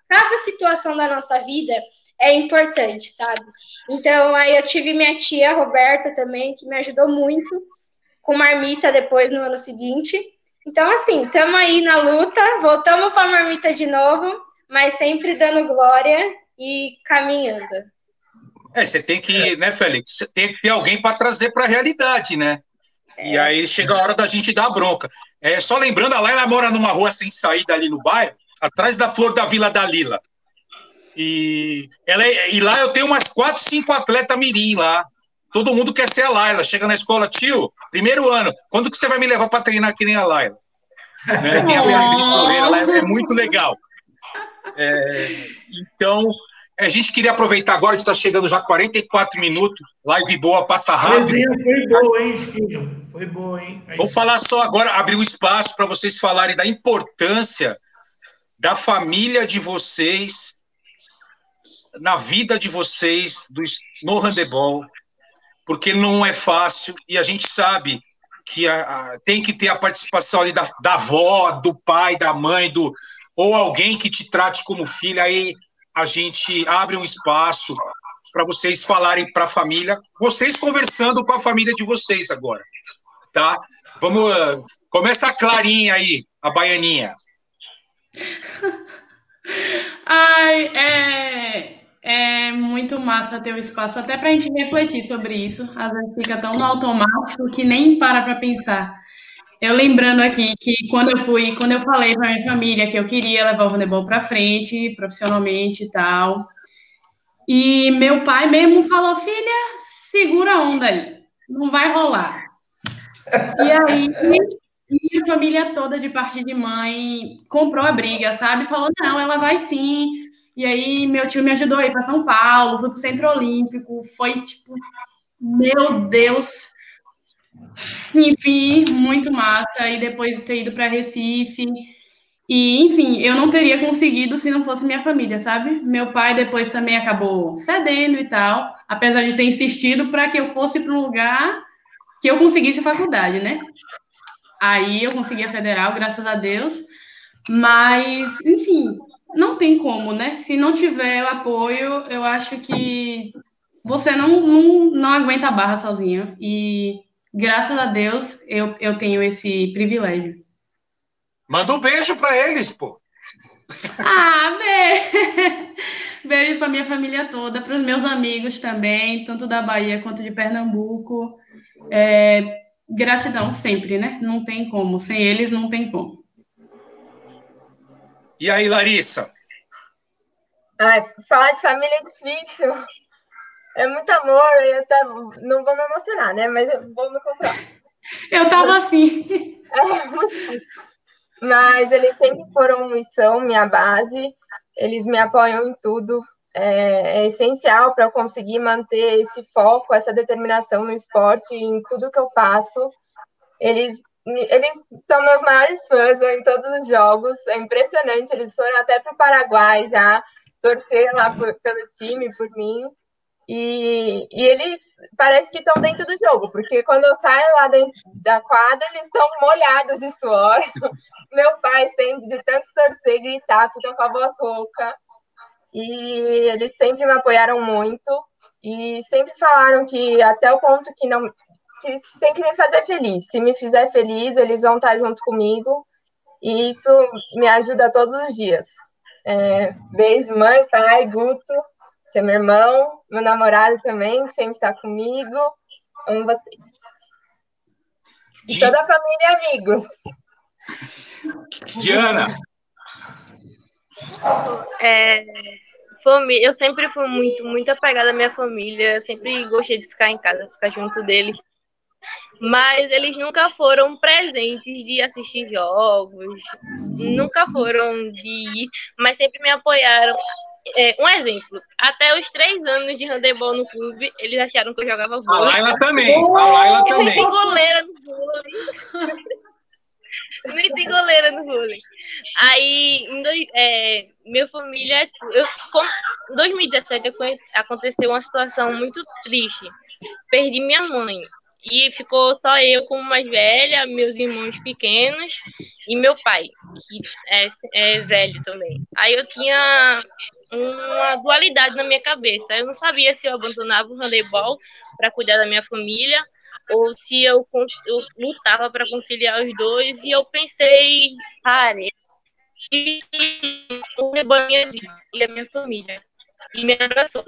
cada situação da nossa vida é importante, sabe? Então, aí eu tive minha tia Roberta também, que me ajudou muito com marmita depois no ano seguinte. Então, assim, estamos aí na luta, voltamos para a marmita de novo, mas sempre dando glória e caminhando. É, você tem que, né, Félix? Você tem que ter alguém para trazer para a realidade, né? É. E aí chega a hora da gente dar bronca. É, só lembrando, a Laila mora numa rua sem saída ali no bairro, atrás da Flor da Vila da Lila. E, ela é, e lá eu tenho umas quatro, cinco atletas mirim lá. Todo mundo quer ser a Laila. Chega na escola, tio, primeiro ano, quando que você vai me levar para treinar que nem a Laila? Né? Tem a Beatriz lá, é, é muito legal. É, então, a gente queria aproveitar agora, a gente está chegando já 44 minutos, live boa, passa rápido. foi boa, hein, Chiquinho? Foi boa, hein? Vou falar só agora, abrir o um espaço para vocês falarem da importância da família de vocês na vida de vocês do, no handebol, porque não é fácil e a gente sabe que a, a, tem que ter a participação ali da, da avó, do pai, da mãe, do ou alguém que te trate como filha, aí a gente abre um espaço para vocês falarem para a família, vocês conversando com a família de vocês agora, tá? Vamos, começa a Clarinha aí, a baianinha. (laughs) Ai, é, é muito massa ter o espaço até para a gente refletir sobre isso. Às vezes fica tão no automático que nem para para pensar. Eu lembrando aqui que quando eu fui, quando eu falei para minha família que eu queria levar o handebol para frente, profissionalmente e tal, e meu pai mesmo falou: "Filha, segura a onda aí, não vai rolar". E aí, minha família toda, de parte de mãe, comprou a briga, sabe? Falou, não, ela vai sim. E aí, meu tio me ajudou a ir para São Paulo, fui para o Centro Olímpico. Foi tipo, meu Deus. Enfim, muito massa. E depois ter ido para Recife. E, enfim, eu não teria conseguido se não fosse minha família, sabe? Meu pai depois também acabou cedendo e tal, apesar de ter insistido para que eu fosse para um lugar que eu conseguisse faculdade, né? Aí eu consegui a federal, graças a Deus. Mas, enfim, não tem como, né? Se não tiver o apoio, eu acho que você não, não, não aguenta a barra sozinho. E graças a Deus eu, eu tenho esse privilégio. Manda um beijo para eles, pô. Ah, (laughs) beijo. Beijo para minha família toda, para os meus amigos também, tanto da Bahia quanto de Pernambuco. É, gratidão sempre, né? Não tem como. Sem eles, não tem como. E aí, Larissa? Ai, falar de família é difícil. É muito amor, e até não vou me emocionar, né? Mas eu vou me comprar. (laughs) Eu tava assim. (laughs) É muito difícil. Mas eles sempre foram e são minha base. Eles me apoiam em tudo. É, é essencial para eu conseguir manter esse foco, essa determinação no esporte, em tudo que eu faço. Eles eles são meus maiores fãs em todos os jogos. É impressionante. Eles foram até para o Paraguai já torcer lá por, pelo time, por mim. E, e eles parece que estão dentro do jogo, porque quando eu saio lá dentro da quadra, eles estão molhados de suor. (laughs) Meu pai sempre, de tanto torcer, gritar, fica com a voz rouca. E eles sempre me apoiaram muito e sempre falaram que até o ponto que não que tem que me fazer feliz. Se me fizer feliz, eles vão estar junto comigo. E isso me ajuda todos os dias. É, beijo, mãe, pai, Guto, que é meu irmão, meu namorado também, que sempre está comigo. Amo vocês. E toda a família e amigos. Diana. É, família, eu sempre fui muito, muito apegada à minha família, sempre gostei de ficar em casa, ficar junto deles mas eles nunca foram presentes de assistir jogos, nunca foram de ir, mas sempre me apoiaram. É, um exemplo, até os três anos de handebol no clube, eles acharam que eu jogava vôlei. A Laila também, a Laila também. Nem tem goleira no vôlei. Nem tem goleira no vôlei. Aí, em dois, é, minha família, eu, em 2017 aconteceu uma situação muito triste. Perdi minha mãe. E ficou só eu como mais velha, meus irmãos pequenos e meu pai, que é, é velho também. Aí eu tinha uma dualidade na minha cabeça. Eu não sabia se eu abandonava o handebol para cuidar da minha família ou se eu, eu lutava para conciliar os dois. E eu pensei, pare, o handebol é minha vida e a minha família. E me abraçou.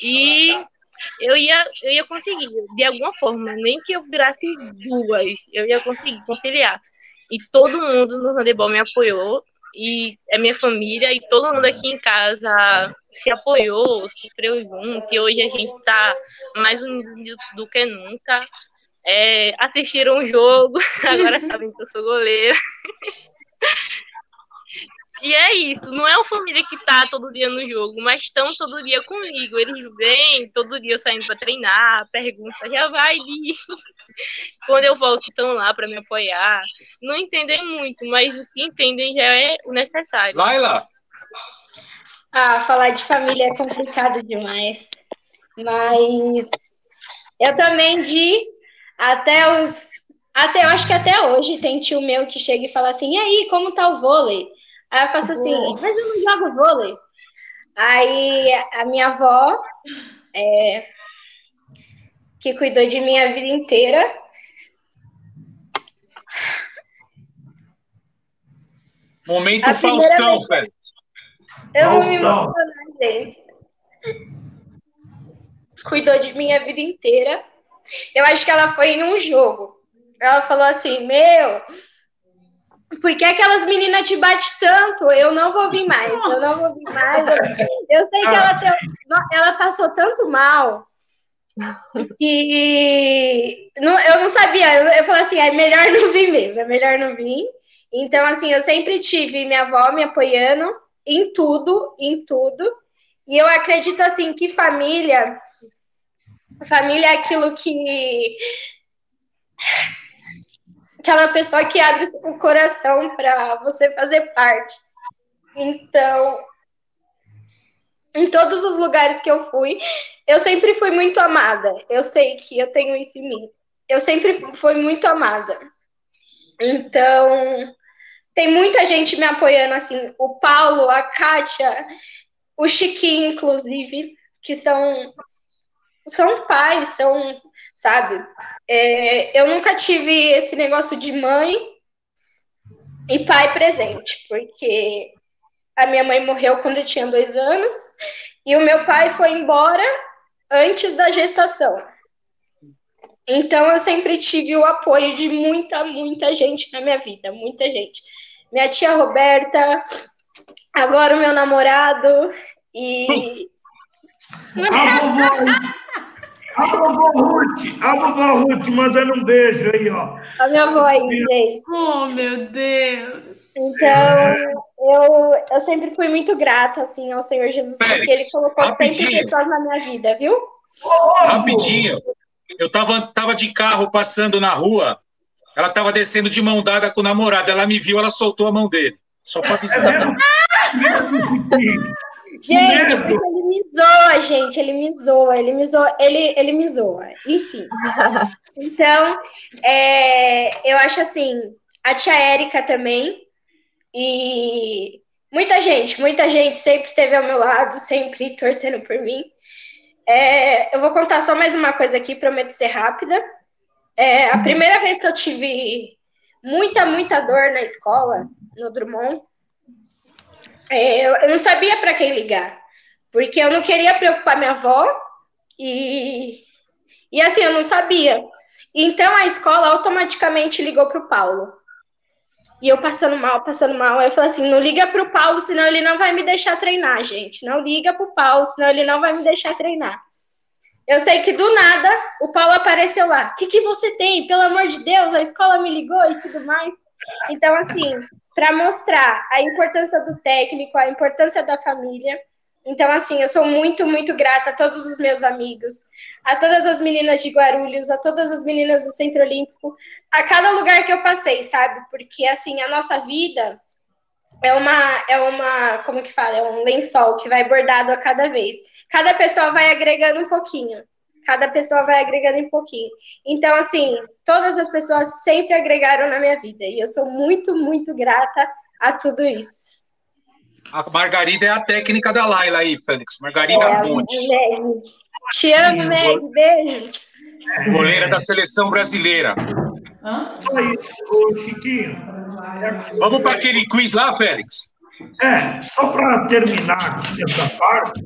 E eu ia, eu ia conseguir, de alguma forma, nem que eu virasse duas, eu ia conseguir conciliar. E todo mundo no handebol me apoiou, e é minha família, e todo mundo aqui em casa se apoiou, sofreu junto, e hoje a gente está mais unido do que nunca. É, assistiram o jogo, (laughs) agora sabem que eu sou goleira. (laughs) E é isso, não é uma família que tá todo dia no jogo, mas estão todo dia comigo. Eles vêm todo dia eu saindo para treinar, pergunta, já vai de. (laughs) Quando eu volto, estão lá para me apoiar. Não entendem muito, mas o que entendem já é o necessário. Laila! Ah, falar de família é complicado demais. Mas eu também de até os. Até, eu acho que até hoje tem tio meu que chega e fala assim: e aí, como tá o vôlei? Aí eu faço assim, mas eu não jogo vôlei. Aí a minha avó, é, que cuidou de mim a vida inteira, Momento a Faustão, Félix. Eu vou me emocionar, gente. Cuidou de mim a vida inteira. Eu acho que ela foi em um jogo. Ela falou assim: Meu, por que aquelas meninas te batem tanto? Eu não vou vir mais, eu não vou vir mais. Eu, sei que ela, ela passou tanto mal E não, eu não sabia, eu, eu falei assim, é melhor não vir mesmo, é melhor não vir. Então, assim, eu sempre tive minha avó me apoiando em tudo, em tudo. E eu acredito, assim, que família, família é aquilo que aquela pessoa que abre o coração para você fazer parte. Então, em todos os lugares que eu fui, eu sempre fui muito amada. Eu sei que eu tenho isso em mim. Eu sempre fui muito amada. Então, tem muita gente me apoiando, assim, o Paulo, a Kátia, o Chiquinho, inclusive, que são, são pais, são, sabe? É, eu nunca tive esse negócio de mãe e pai presente, porque a minha mãe morreu quando eu tinha dois anos e o meu pai foi embora antes da gestação. Então eu sempre tive o apoio de muita, muita gente na minha vida, muita gente. Minha tia Roberta, agora o meu namorado e. a vovó Ruth, a vovó Ruth mandando um beijo aí, ó. A minha avó aí, gente. Oh, meu Deus. Então, eu, eu sempre fui muito grata, assim, ao Senhor Jesus, Félix, porque Ele colocou tantas rapidinho. pessoas na minha vida, viu? Rapidinho. Eu tava, tava de carro passando na rua. Ela tava descendo de mão dada com o namorado. Ela me viu, ela soltou a mão dele. Só pra É avisar. Mesmo, Chiquinho? Gente, ele me zoa, gente, ele me zoa, ele me zoa, ele, ele me zoa, enfim. (laughs) Então, é, eu acho assim, a tia Érica também, e muita gente, muita gente sempre esteve ao meu lado, sempre torcendo por mim. É, eu vou contar só mais uma coisa aqui, prometo ser rápida. É, a primeira vez que eu tive muita, muita dor na escola, no Drummond, é, eu, não sabia para quem ligar, porque eu não queria preocupar minha avó e, e assim, eu não sabia. Então a escola automaticamente ligou para o Paulo. E eu passando mal, passando mal. Eu falei assim: não liga para o Paulo, senão ele não vai me deixar treinar, gente. Não liga para o Paulo, senão ele não vai me deixar treinar. Eu sei que do nada o Paulo apareceu lá. O que, que você tem? Pelo amor de Deus, a escola me ligou e tudo mais. Então, assim, para mostrar a importância do técnico, a importância da família. Então, assim, eu sou muito, muito grata a todos os meus amigos, a todas as meninas de Guarulhos, a todas as meninas do Centro Olímpico, a cada lugar que eu passei, sabe? Porque, assim, a nossa vida é uma, é uma, como que fala? É um lençol que vai bordado a cada vez. Cada pessoa vai agregando um pouquinho. Cada pessoa vai agregando um pouquinho. Então, assim, todas as pessoas sempre agregaram na minha vida. E eu sou muito, muito grata a tudo isso. A Margarida é a técnica da Laila aí, Félix. Margarida É, Monte, Meg. Te amo, Meg. Beijo. goleira da seleção brasileira. Só isso, ô, Chiquinho. É Vamos para aquele quiz lá, Félix? É, só para terminar aqui essa parte,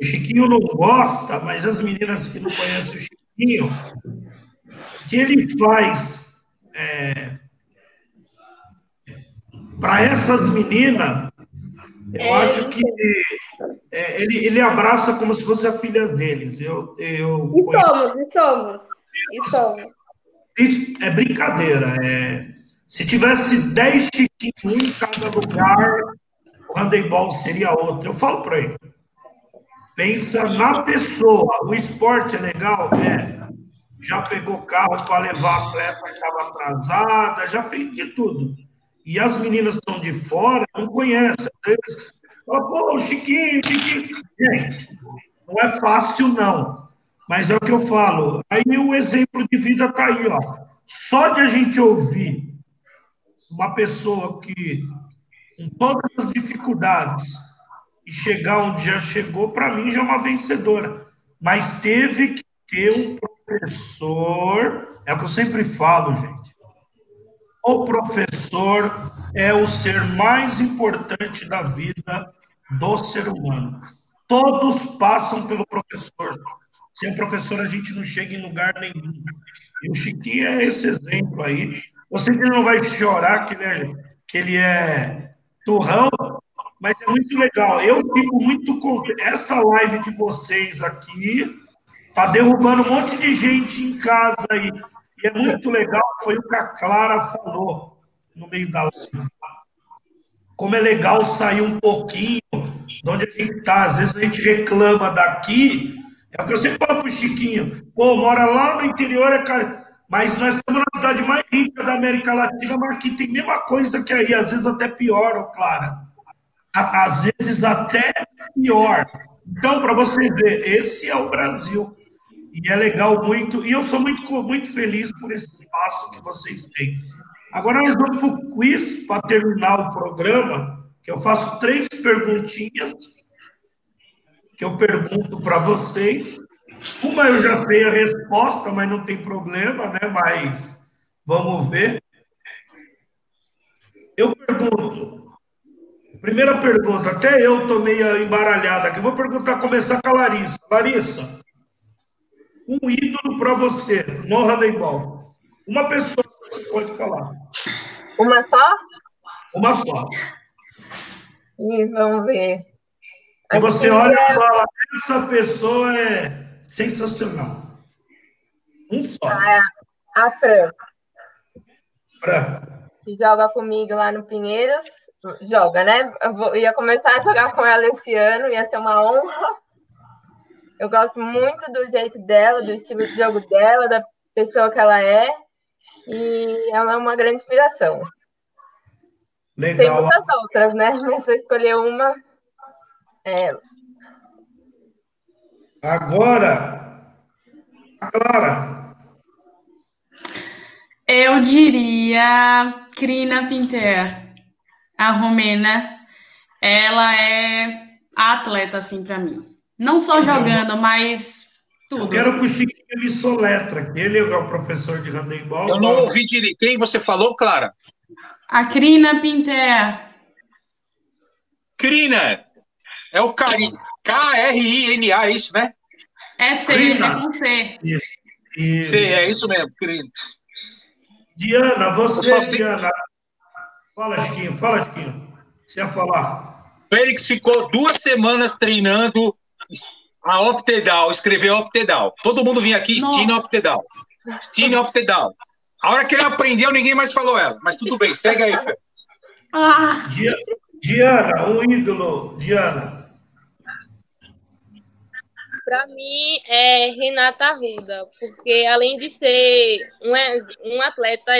o Chiquinho não gosta, mas as meninas que não conhecem o Chiquinho, o que ele faz para essas meninas, eu É, acho que é, ele, ele abraça como se fosse a filha deles. Eu, eu E somos, e somos. E somos. Isso é brincadeira. É, se tivesse 10 chiquinhos em cada lugar, o handebol seria outro. Eu falo para ele. Pensa na pessoa. O esporte é legal? É. Já pegou carro para levar a atleta que estava atrasada, já fez de tudo. E as meninas estão de fora, não conhecem. Às vezes, fala, pô, Chiquinho, Chiquinho. Gente, não é fácil, não. Mas é o que eu falo. Aí o exemplo de vida está aí, ó. Só de a gente ouvir uma pessoa que, com todas as dificuldades, chegar onde já chegou, para mim já é uma vencedora. Mas teve que ter um professor. É o que eu sempre falo, gente. O professor é o ser mais importante da vida do ser humano. Todos passam pelo professor. Sem o professor, a gente não chega em lugar nenhum. E o Chiquinho é esse exemplo aí. Sei que não vai chorar que ele é, que ele é turrão, mas é muito legal. Eu fico muito contente. Essa live de vocês aqui Tá derrubando um monte de gente em casa aí. E é muito legal, foi o que a Clara falou no meio da live. Como é legal sair um pouquinho de onde a gente está. Às vezes a gente reclama daqui. É o que eu sempre falo pro Chiquinho. Pô, mora lá no interior, é cara. Mas nós estamos na cidade mais rica da América Latina, mas aqui tem a mesma coisa que aí, às vezes até pior, ó, Clara. Às vezes até pior. Então, para você ver, esse é o Brasil. E é legal muito. E eu sou muito, muito feliz por esse espaço que vocês têm. Agora nós vamos para o quiz para terminar o programa, que eu faço três perguntinhas que eu pergunto para vocês. Uma eu já sei a resposta, mas não tem problema, né? Mas vamos ver. Eu pergunto. Primeira pergunta, até eu estou meio embaralhada aqui. Vou perguntar, começar com a Larissa. Larissa, um ídolo para você no handebol. Uma pessoa que você pode falar. Uma só? Uma só. E vamos ver. E você olha e fala, essa pessoa é sensacional. Um só. A, a Fran. Fran. Que joga comigo lá no Pinheiros. Joga, né? Eu vou, ia começar a jogar com ela esse ano, ia ser uma honra. Eu gosto muito do jeito dela, do estilo de jogo dela, da pessoa que ela é. E ela é uma grande inspiração. Legal. Tem muitas outras, né? (laughs) Mas eu escolher uma, é. Agora, a Clara. Eu diria Crina Pinter, a romena. Ela é a atleta, assim, para mim. Não só jogando, mas tudo. Eu quero que o Chiquinho me soletra, que ele é o professor de handebol. Eu não ouvi direito. Quem você falou, Clara? A Crina Pinter. Crina. É o K-R-I-N-A, é isso, né? É C, Crina. é com C. Isso. isso. C, é isso mesmo, Crina. Diana, você, Diana. Fala, Chiquinho, fala, Chiquinho. Você ia falar. Félix ficou duas semanas treinando a Optedal, escrever Optedal. Todo mundo vinha aqui, Stine Optedal. Stine Optedal. A hora que ele aprendeu, ninguém mais falou ela. Mas tudo bem, segue aí, Félix. Ah. Diana, um ídolo. Diana. Para mim é Renata Arruda, porque além de ser um, um atleta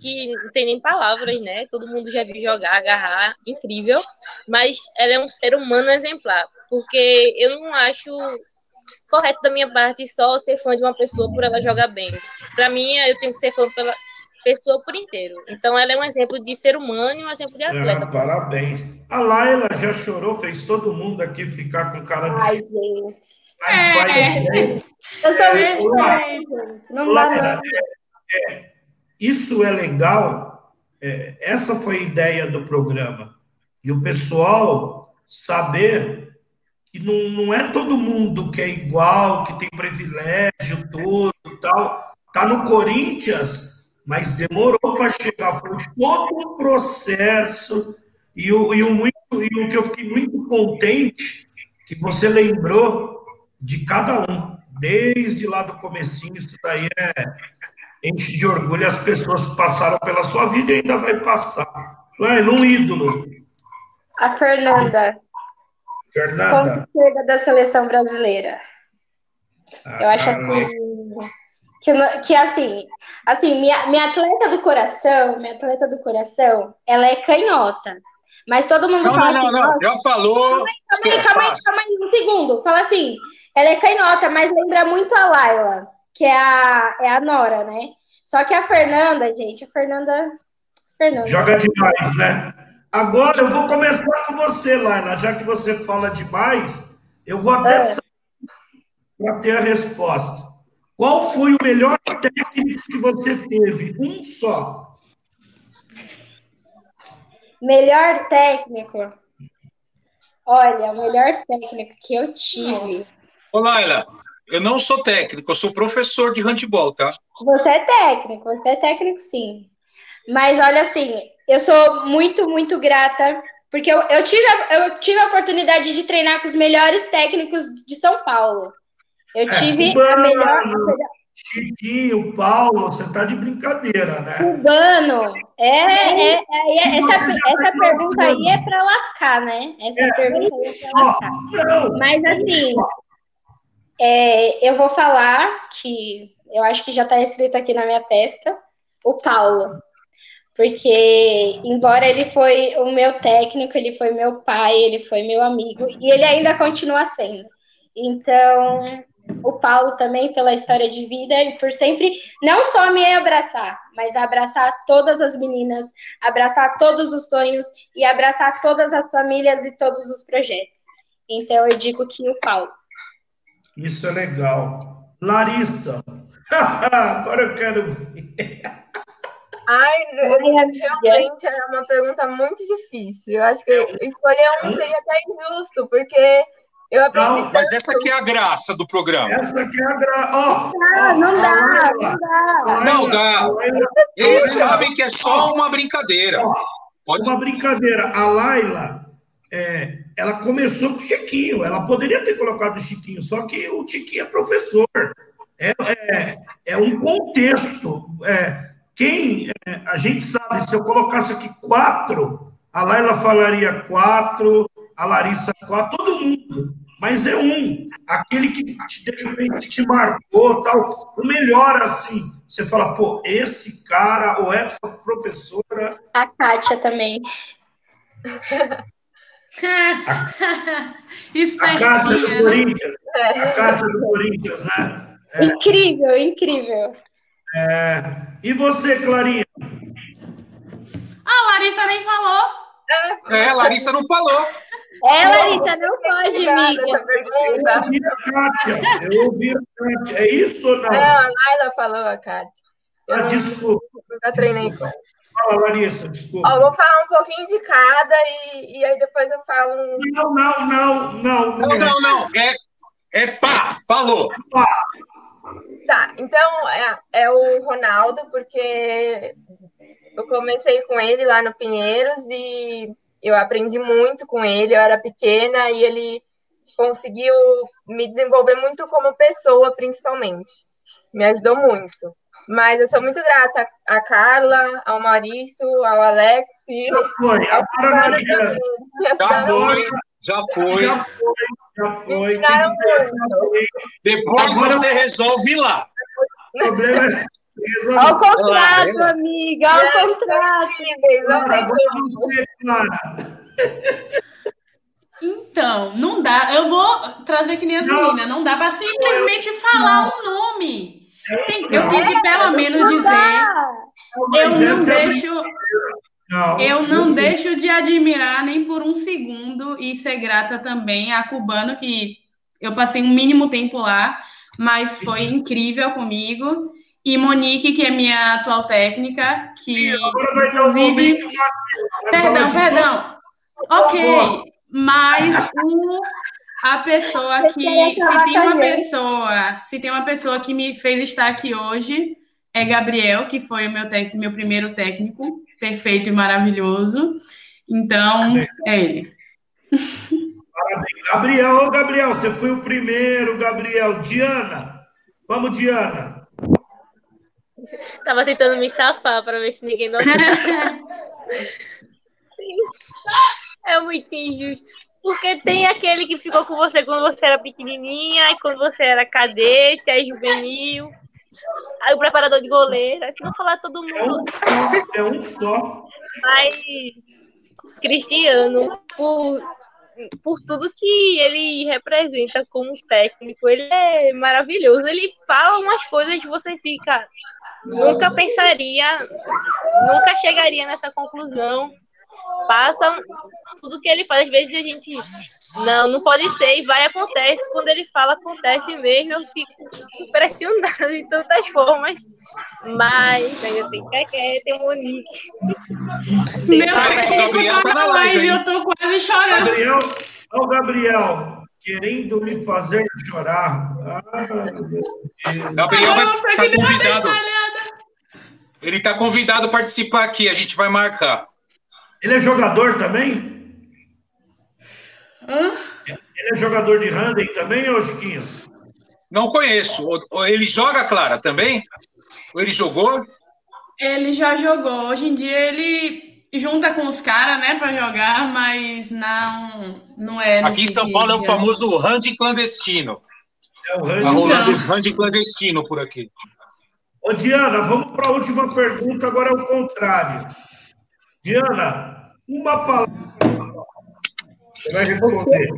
que não tem nem palavras, né? Todo mundo já viu jogar, agarrar, incrível. Mas ela é um ser humano exemplar, porque eu não acho correto da minha parte só ser fã de uma pessoa por ela jogar bem. Para mim, eu tenho que ser fã pela pessoa por inteiro. Então, ela é um exemplo de ser humano e um exemplo de atleta. Parabéns. A Laila já chorou, fez todo mundo aqui ficar com cara de. Ai, gente. É. Eu sou muito Não dá, não. É, isso é legal. É, essa foi a ideia do programa. E o pessoal saber que não, não é todo mundo que é igual, que tem privilégio todo tal. Tá no Corinthians, mas demorou para chegar. Foi todo um processo. E o, e, o muito, e o que eu fiquei muito contente, que você lembrou de cada um, desde lá do comecinho, isso daí é, enche de orgulho as pessoas que passaram pela sua vida e ainda vai passar. Lá é um ídolo. A Fernanda. Fernanda. Como da seleção brasileira. Ah, Eu acho assim que, que assim, assim, minha, minha atleta do coração, minha atleta do coração, ela é canhota. Mas todo mundo não, fala não, assim. não, não, já falou. Calma aí, calma aí, calma aí, um segundo. Fala assim, ela é canhota, mas lembra muito a Laila, que é a, é a Nora, né? Só que a Fernanda, gente, a Fernanda. Fernanda. Joga demais, né? Agora eu vou começar com você, Laila. Já que você fala demais, eu vou até É. para ter a resposta. Qual foi o melhor técnico que você teve? Um só. Melhor técnico. Olha, o melhor técnico que eu tive. Ô, Laila, eu não sou técnico, eu sou professor de handball, tá? Você é técnico, você é técnico sim. Mas olha assim, eu sou muito, muito grata, porque eu, eu, tive, a, eu tive a oportunidade de treinar com os melhores técnicos de São Paulo. Eu tive é, a melhor. Chiquinho, Paulo, você tá de brincadeira, né? Cubano. É, é, é, é essa, essa pergunta aí é para lascar, né? Essa é, pergunta aí é para lascar. Não, Mas assim, é, eu vou falar que eu acho que já está escrito aqui na minha testa, o Paulo. Porque, embora ele foi o meu técnico, ele foi meu pai, ele foi meu amigo, e ele ainda continua sendo. Então, o Paulo também pela história de vida e por sempre não só me abraçar, mas abraçar todas as meninas, abraçar todos os sonhos e abraçar todas as famílias e todos os projetos. Então eu digo que o Paulo. Isso é legal. Larissa, (laughs) agora eu quero ver. Ai, realmente é uma pergunta muito difícil. Eu acho que escolher um seria até injusto, porque eu aprendi. Não, mas essa aqui é a graça do programa. Essa aqui é a graça. Oh, não, não dá, não dá. Não dá. Eles sabem que é só uma brincadeira. Pode... Uma brincadeira. A Laila, é, ela começou com o Chiquinho. Ela poderia ter colocado o Chiquinho, só que o Chiquinho é professor. É, é, é um contexto. É, quem é, a gente sabe, se eu colocasse aqui quatro, a Laila falaria quatro, a Larissa quatro, todo mundo mas é um, aquele que de repente te marcou, tal, o melhor assim. Você fala, pô, esse cara ou essa professora. A Kátia também. a, (laughs) a Kátia do Corinthians. A Kátia do Corinthians, né? É. Incrível, incrível. É. E você, Clarinha? A Larissa nem falou. É, a Larissa não falou. É, Larissa, não pode, amiga. Eu ouvi a Kátia. Eu ouvi a Kátia. É isso ou não? Não, a Laila falou a Kátia. Eu ah, desculpa. Nunca treinei com ela. Fala, Larissa, desculpa. Ó, vou falar um pouquinho de cada e, e aí depois eu falo. Um... Não, não, não, não. Não, não, não. É, é pá, falou. Pá. Tá, então é, é o Ronaldo, porque eu comecei com ele lá no Pinheiros e eu aprendi muito com ele, eu era pequena e ele conseguiu me desenvolver muito como pessoa, principalmente. Me ajudou muito. Mas eu sou muito grata à Carla, ao Maurício, ao Alex. Já foi, ao Agora Já foi, já foi. Já foi, já foi. Depois Agora... você resolve lá. O problema é ao contrato, amiga, ao contrato. Então, não dá. Eu vou trazer que nem as meninas. Não dá para simplesmente falar um nome. Tem, eu tenho que pelo menos dizer. Eu não deixo. Eu não deixo de admirar nem por um segundo e ser grata também a Cubano, que eu passei um mínimo tempo lá, mas foi incrível comigo. E Monique, que é minha atual técnica, que inclusive. Perdão, perdão. Ok, mas o, a pessoa que. Se tem uma pessoa, se tem uma pessoa que me fez estar aqui hoje, é Gabriel, que foi o meu, tec, meu primeiro técnico, perfeito e maravilhoso. Então, é ele. Gabriel, ô Gabriel, você foi o primeiro, Gabriel. Diana, vamos, Diana. (laughs) Tava tentando me safar para ver se ninguém notava. (laughs) é muito injusto. Porque tem aquele que ficou com você quando você era pequenininha, e quando você era cadete, aí juvenil, aí o preparador de goleiro, aí não falar todo mundo. É um, é um só. Mas Cristiano, por, por tudo que ele representa como técnico, ele é maravilhoso. Ele fala umas coisas que você fica, nunca pensaria, nunca chegaria nessa conclusão. Passa tudo que ele faz, às vezes a gente não, não pode ser e vai acontece. Quando ele fala, acontece mesmo. Eu fico impressionada de tantas formas. Mas ainda tem Keké, tem Monique. Meu Deus, tá na live, eu tô quase chorando. Gabriel, ô Gabriel, querendo me fazer chorar. Ah, Gabriel vai, tá convidado. Ele está convidado a participar aqui, a gente vai marcar. Ele é jogador também? Hã? Ele é jogador de handling também, ô Chiquinho? Não conheço. Ele joga, Clara, também? Ou ele jogou? Ele já jogou. Hoje em dia ele junta com os caras, né, para jogar, mas não, não é. Aqui em São Paulo é o famoso hand clandestino. É o Tá rolando os hand clandestino por aqui. Ô, Diana, vamos para a última pergunta, agora é o contrário. Diana, uma palavra. Você vai responder.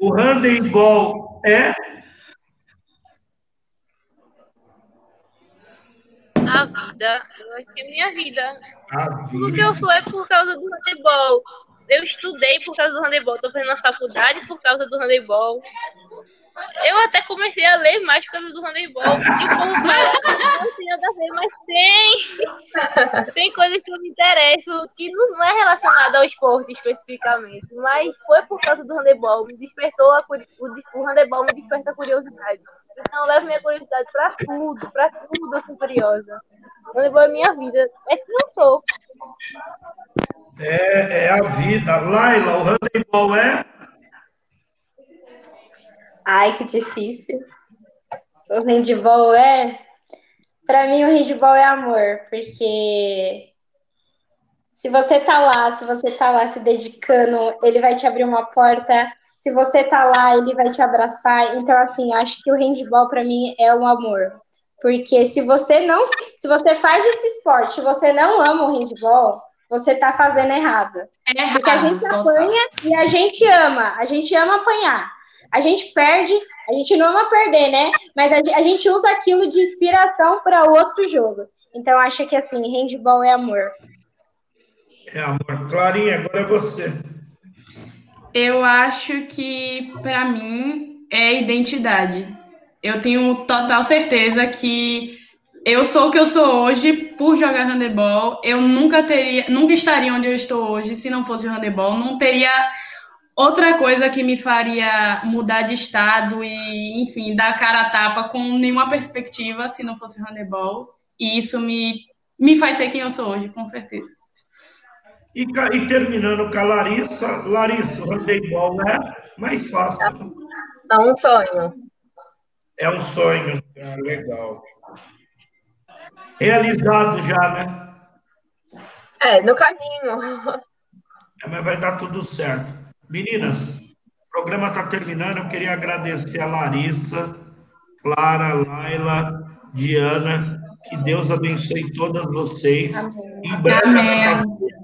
O handebol é? A vida. Eu acho que é minha vida. A Tudo que vida. eu sou é por causa do handebol. Eu estudei por causa do handebol. Estou fazendo a faculdade por causa do handebol. Eu até comecei a ler mais por causa do handebol. E o povo fala que não tem nada a ver, mas tem. Tem coisas que eu me interesso que não não é relacionada ao esporte especificamente. Mas foi por causa do handebol. Me despertou a, curi- o, o handebol me desperta a curiosidade. Então eu levo minha curiosidade pra tudo. Pra tudo eu sou curiosa. O handebol é minha vida. É quem eu sou. É, é a vida. Laila, o handebol é? Ai, que difícil. O handball é. Pra mim, o handball é amor, porque se você tá lá, se você tá lá se dedicando, ele vai te abrir uma porta. Se você tá lá, ele vai te abraçar. Então, assim, acho que o handball pra mim é um amor. Porque se você não, se você faz esse esporte, você não ama o handball, você tá fazendo errado. É errado. Porque a gente apanha e a gente ama. A gente ama apanhar. A gente perde, a gente não ama perder, né? Mas a, a gente usa aquilo de inspiração para outro jogo. Então, acho que assim, handball é amor. É amor. Clarinha, agora é você. Eu acho que, para mim, é identidade. Eu tenho total certeza que eu sou o que eu sou hoje por jogar handebol. Eu nunca teria, nunca estaria onde eu estou hoje se não fosse o handebol. Não teria outra coisa que me faria mudar de estado e, enfim, dar cara a tapa com nenhuma perspectiva se não fosse o handebol. E isso me, me faz ser quem eu sou hoje, com certeza. E, e terminando com a Larissa. Larissa, o handebol é mais fácil. É um sonho. É um sonho. Ah, legal. Realizado já, né? É, no caminho. É, mas vai dar tudo certo. Meninas, o programa está terminando. Eu queria agradecer a Larissa, Clara, Laila, Diana. Que Deus abençoe todas vocês. Em breve, Amém. a Datafute,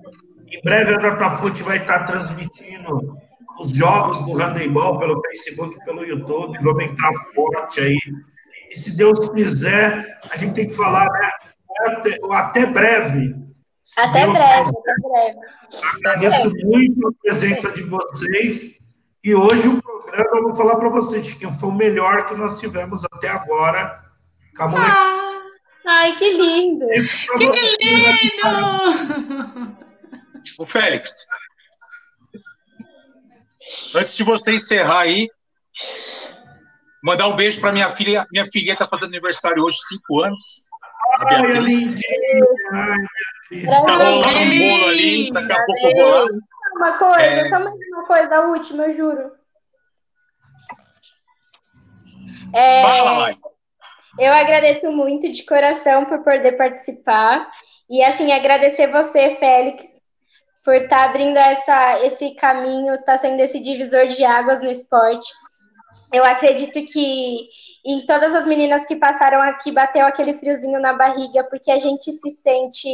em breve a Datafute vai estar transmitindo os jogos do handebol pelo Facebook, pelo YouTube. Vamos entrar forte aí. E se Deus quiser, a gente tem que falar, né? Até, até breve. Até Deus breve, até breve. Agradeço muito a presença de vocês. E hoje o programa, eu vou falar para vocês, que foi o melhor que nós tivemos até agora. Com. Ah, Ai, que lindo. que lindo! Ô, Félix. Antes de você encerrar aí, mandar um beijo para minha filha. Minha filha está fazendo aniversário hoje, cinco anos. A Beatriz. lindinha. Ai, Beatriz. Tá rolando um bolo ali, daqui a pouco eu vou lá. Uma coisa, É. só mais uma coisa, a última, eu juro. É, Fala, Lai. Eu agradeço muito de coração por poder participar. E, assim, agradecer você, Félix, por estar abrindo essa, esse caminho, estar sendo esse divisor de águas no esporte. Eu acredito que em todas as meninas que passaram aqui bateu aquele friozinho na barriga, porque a gente se sente,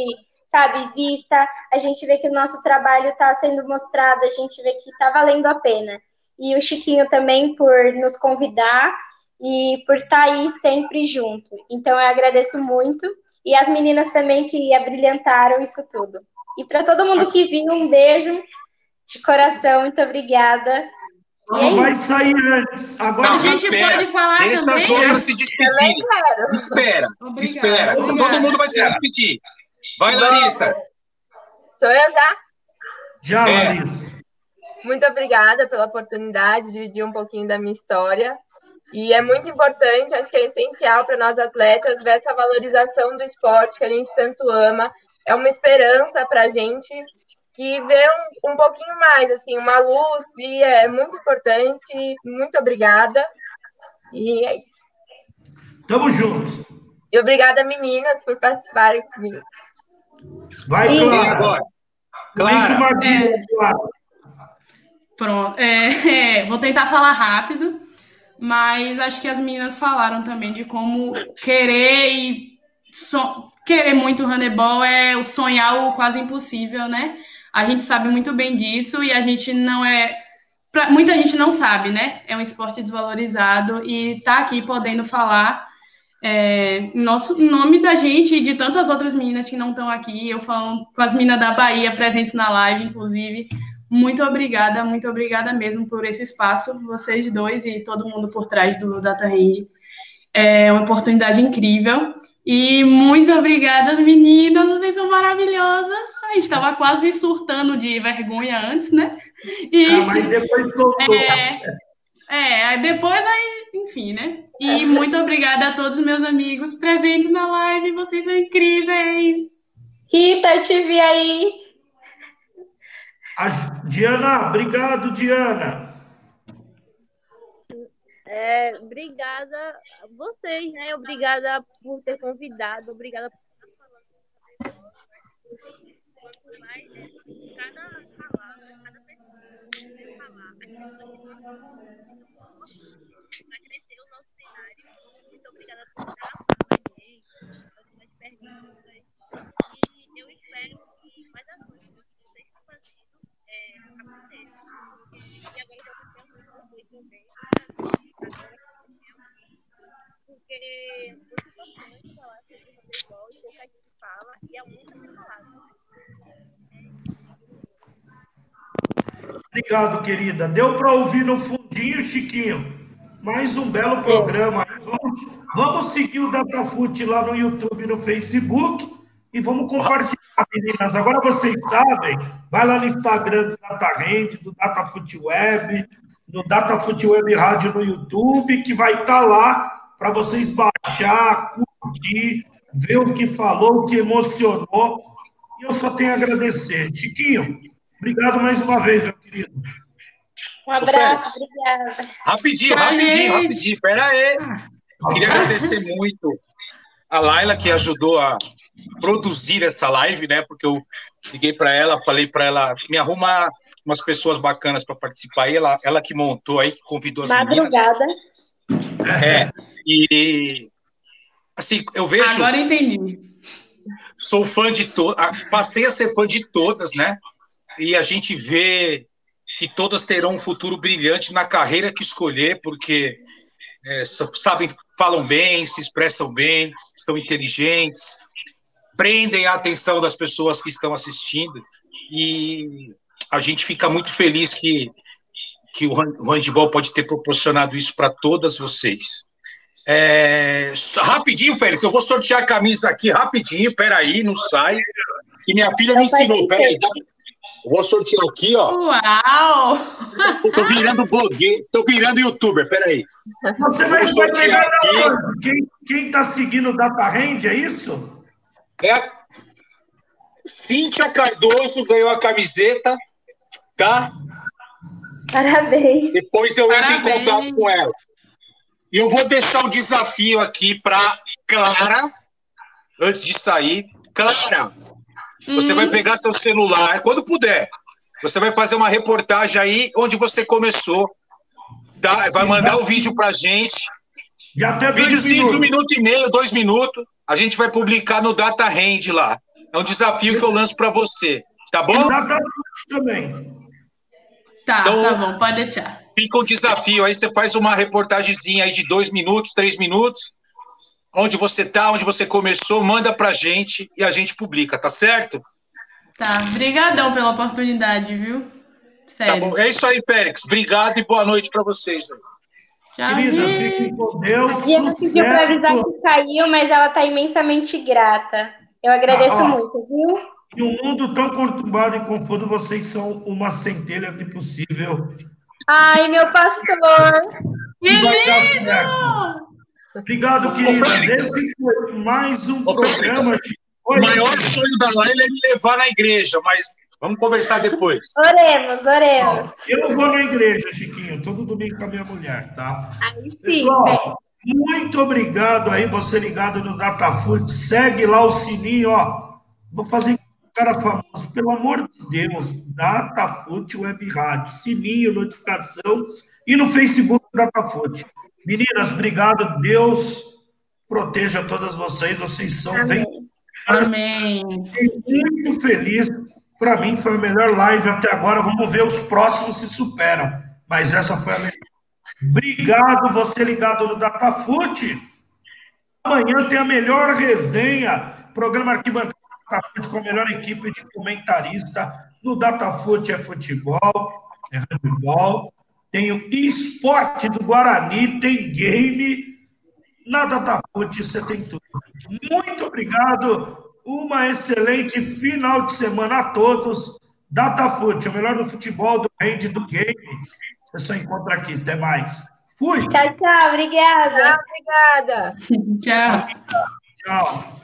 sabe, vista, a gente vê que o nosso trabalho está sendo mostrado, a gente vê que está valendo a pena. E o Chiquinho também por nos convidar e por estar aí sempre junto. Então eu agradeço muito. E as meninas também que abrilhantaram isso tudo. E para todo mundo que viu, um beijo de coração, muito obrigada. Não vai sair antes. Agora A Não, gente espera. pode falar Deixa também. as né? outras se despedirem. Quero. Espera, Obrigada, espera. obrigada. Todo mundo vai se despedir. Vai, Larissa. Sou eu já? já, É. Larissa. Muito obrigada pela oportunidade de dividir um pouquinho da minha história. E é muito importante, acho que é essencial para nós atletas ver essa valorização do esporte que a gente tanto ama. É uma esperança para a gente que vê um, um pouquinho mais, assim, uma luz, e é muito importante. Muito obrigada. E é isso. Tamo junto. E obrigada, meninas, por participarem comigo. Vai, Clara. Agora, Clara, Clara. Pronto. É, (laughs) é, vou tentar falar rápido, mas acho que as meninas falaram também de como querer e so- querer muito handebol é o sonhar o quase impossível, né? A gente sabe muito bem disso e a gente não é. pra- muita gente não sabe, né? É um esporte desvalorizado e tá aqui podendo falar é, nosso, em nome da gente e de tantas outras meninas que não estão aqui. Eu falo com as meninas da Bahia presentes na live, inclusive. Muito obrigada, muito obrigada mesmo por esse espaço, vocês dois e todo mundo por trás do Data Hand. É uma oportunidade incrível. E muito obrigada, meninas, vocês são maravilhosas. A gente estava quase surtando de vergonha antes, né? E, Ah, mas depois soltou. é, é, depois aí, enfim, né? E muito obrigada a todos os meus amigos presentes na live, vocês são incríveis. Rita, te vi aí. A Diana, obrigado, Diana. É, obrigada a vocês, né? Obrigada por ter convidado, obrigada por estar falando. Cada palavra, cada pessoa que falar, crescer o nosso cenário. Obrigada por estar perguntas. E eu espero que mais que vocês estão fazendo. E agora também. Porque é muito importante falar sobre futebol e pouca gente fala, e é muito bem falado. Obrigado, querida. Deu para ouvir no fundinho, Chiquinho. Mais um belo programa. Vamos, vamos seguir o Datafute lá no YouTube e no Facebook e vamos compartilhar, meninas. Agora vocês sabem, vai lá no Instagram do DataRend, do Datafute Web, no Datafute Web Rádio no YouTube, que vai estar lá para vocês baixar, curtir, ver o que falou, o que emocionou. E eu só tenho a agradecer. Chiquinho, obrigado mais uma vez, meu querido. Um abraço, obrigada. rapidinho, rapidinho, rapidinho. Pera aí. Eu queria agradecer muito a Laila que ajudou a produzir essa live, né? Porque eu liguei para ela, falei para ela me arrumar umas pessoas bacanas para participar. E ela, ela que montou aí, que convidou as meninas. Madrugada. É. E assim, eu vejo, Agora eu entendi. sou fã de todas, passei a ser fã de todas, né? E a gente vê que todas terão um futuro brilhante na carreira que escolher, porque é, sa- sabem, falam bem, se expressam bem, são inteligentes, prendem a atenção das pessoas que estão assistindo e a gente fica muito feliz que, que o hand- o handball pode ter proporcionado isso para todas vocês. É, rapidinho, Félix, eu vou sortear a camisa aqui rapidinho, peraí, não sai, que minha filha me ensinou, peraí, eu vou sortear aqui, ó, Uau! eu tô virando blogueiro, tô virando youtuber, peraí. Você vai, sortear pegar aqui. Quem, quem tá seguindo o Data Hand, é isso? É Cíntia Cardoso ganhou a camiseta, tá? Parabéns. Depois eu entro em Parabéns. contato com ela. E eu vou deixar o desafio aqui para Clara, antes de sair. Clara, você Hum. vai pegar seu celular, quando puder. Você vai fazer uma reportagem aí onde você começou. Tá? Vai mandar o vídeo pra gente. Já até dois Videozinho de um minuto e meio, dois minutos. A gente vai publicar no Data Hand lá. É um desafio que eu lanço para você. Tá bom? Data também. Tá, Então- tá bom, pode deixar. Fica um desafio. Aí você faz uma reportagemzinha aí de dois minutos, três minutos. Onde você tá, onde você começou, manda pra gente e a gente publica, tá certo? Tá, brigadão pela oportunidade, viu? Tá Sério. bom. É isso aí, Félix. Obrigado e boa noite para vocês. Tchau, Queridas, gente. fiquem com Deus. A Diana pediu para avisar que caiu, mas ela está imensamente grata. Eu agradeço Ah, muito, viu? Em um mundo tão conturbado e confuso, vocês são uma centelha de possível. Ai, meu pastor. Certo. Obrigado. Félix. Esse foi mais um Ô, programa. O maior sonho da Laila é me levar na igreja, mas vamos conversar depois. Oremos, oremos. Eu vou na igreja, Chiquinho, todo domingo com a minha mulher, tá? Aí sim, Pessoal, velho. Muito obrigado aí, você ligado no DataFood. Segue lá o sininho, ó. Vou fazer cara famoso, pelo amor de Deus. DataFood Web Rádio. Sininho, notificação. E no Facebook DataFood. Meninas, obrigado. Deus proteja todas vocês. Vocês são Amém. bem. Amém. Fiquei muito feliz. Para mim foi a melhor live até agora. Vamos ver os próximos se superam. Mas essa foi a melhor. Obrigado, você ligado no Datafute. Amanhã tem a melhor resenha. Programa Arquibancada Datafute com a melhor equipe de comentarista. No Datafute é futebol, é handball. Tem o esporte do Guarani, tem game. Na Datafute você tem tudo. Muito obrigado. Uma excelente final de semana a todos. Datafute, o melhor do futebol, do rende, do game. Você só encontra aqui. Até mais. Fui. Tchau, tchau. Obrigada. Obrigada. Tchau. Tchau.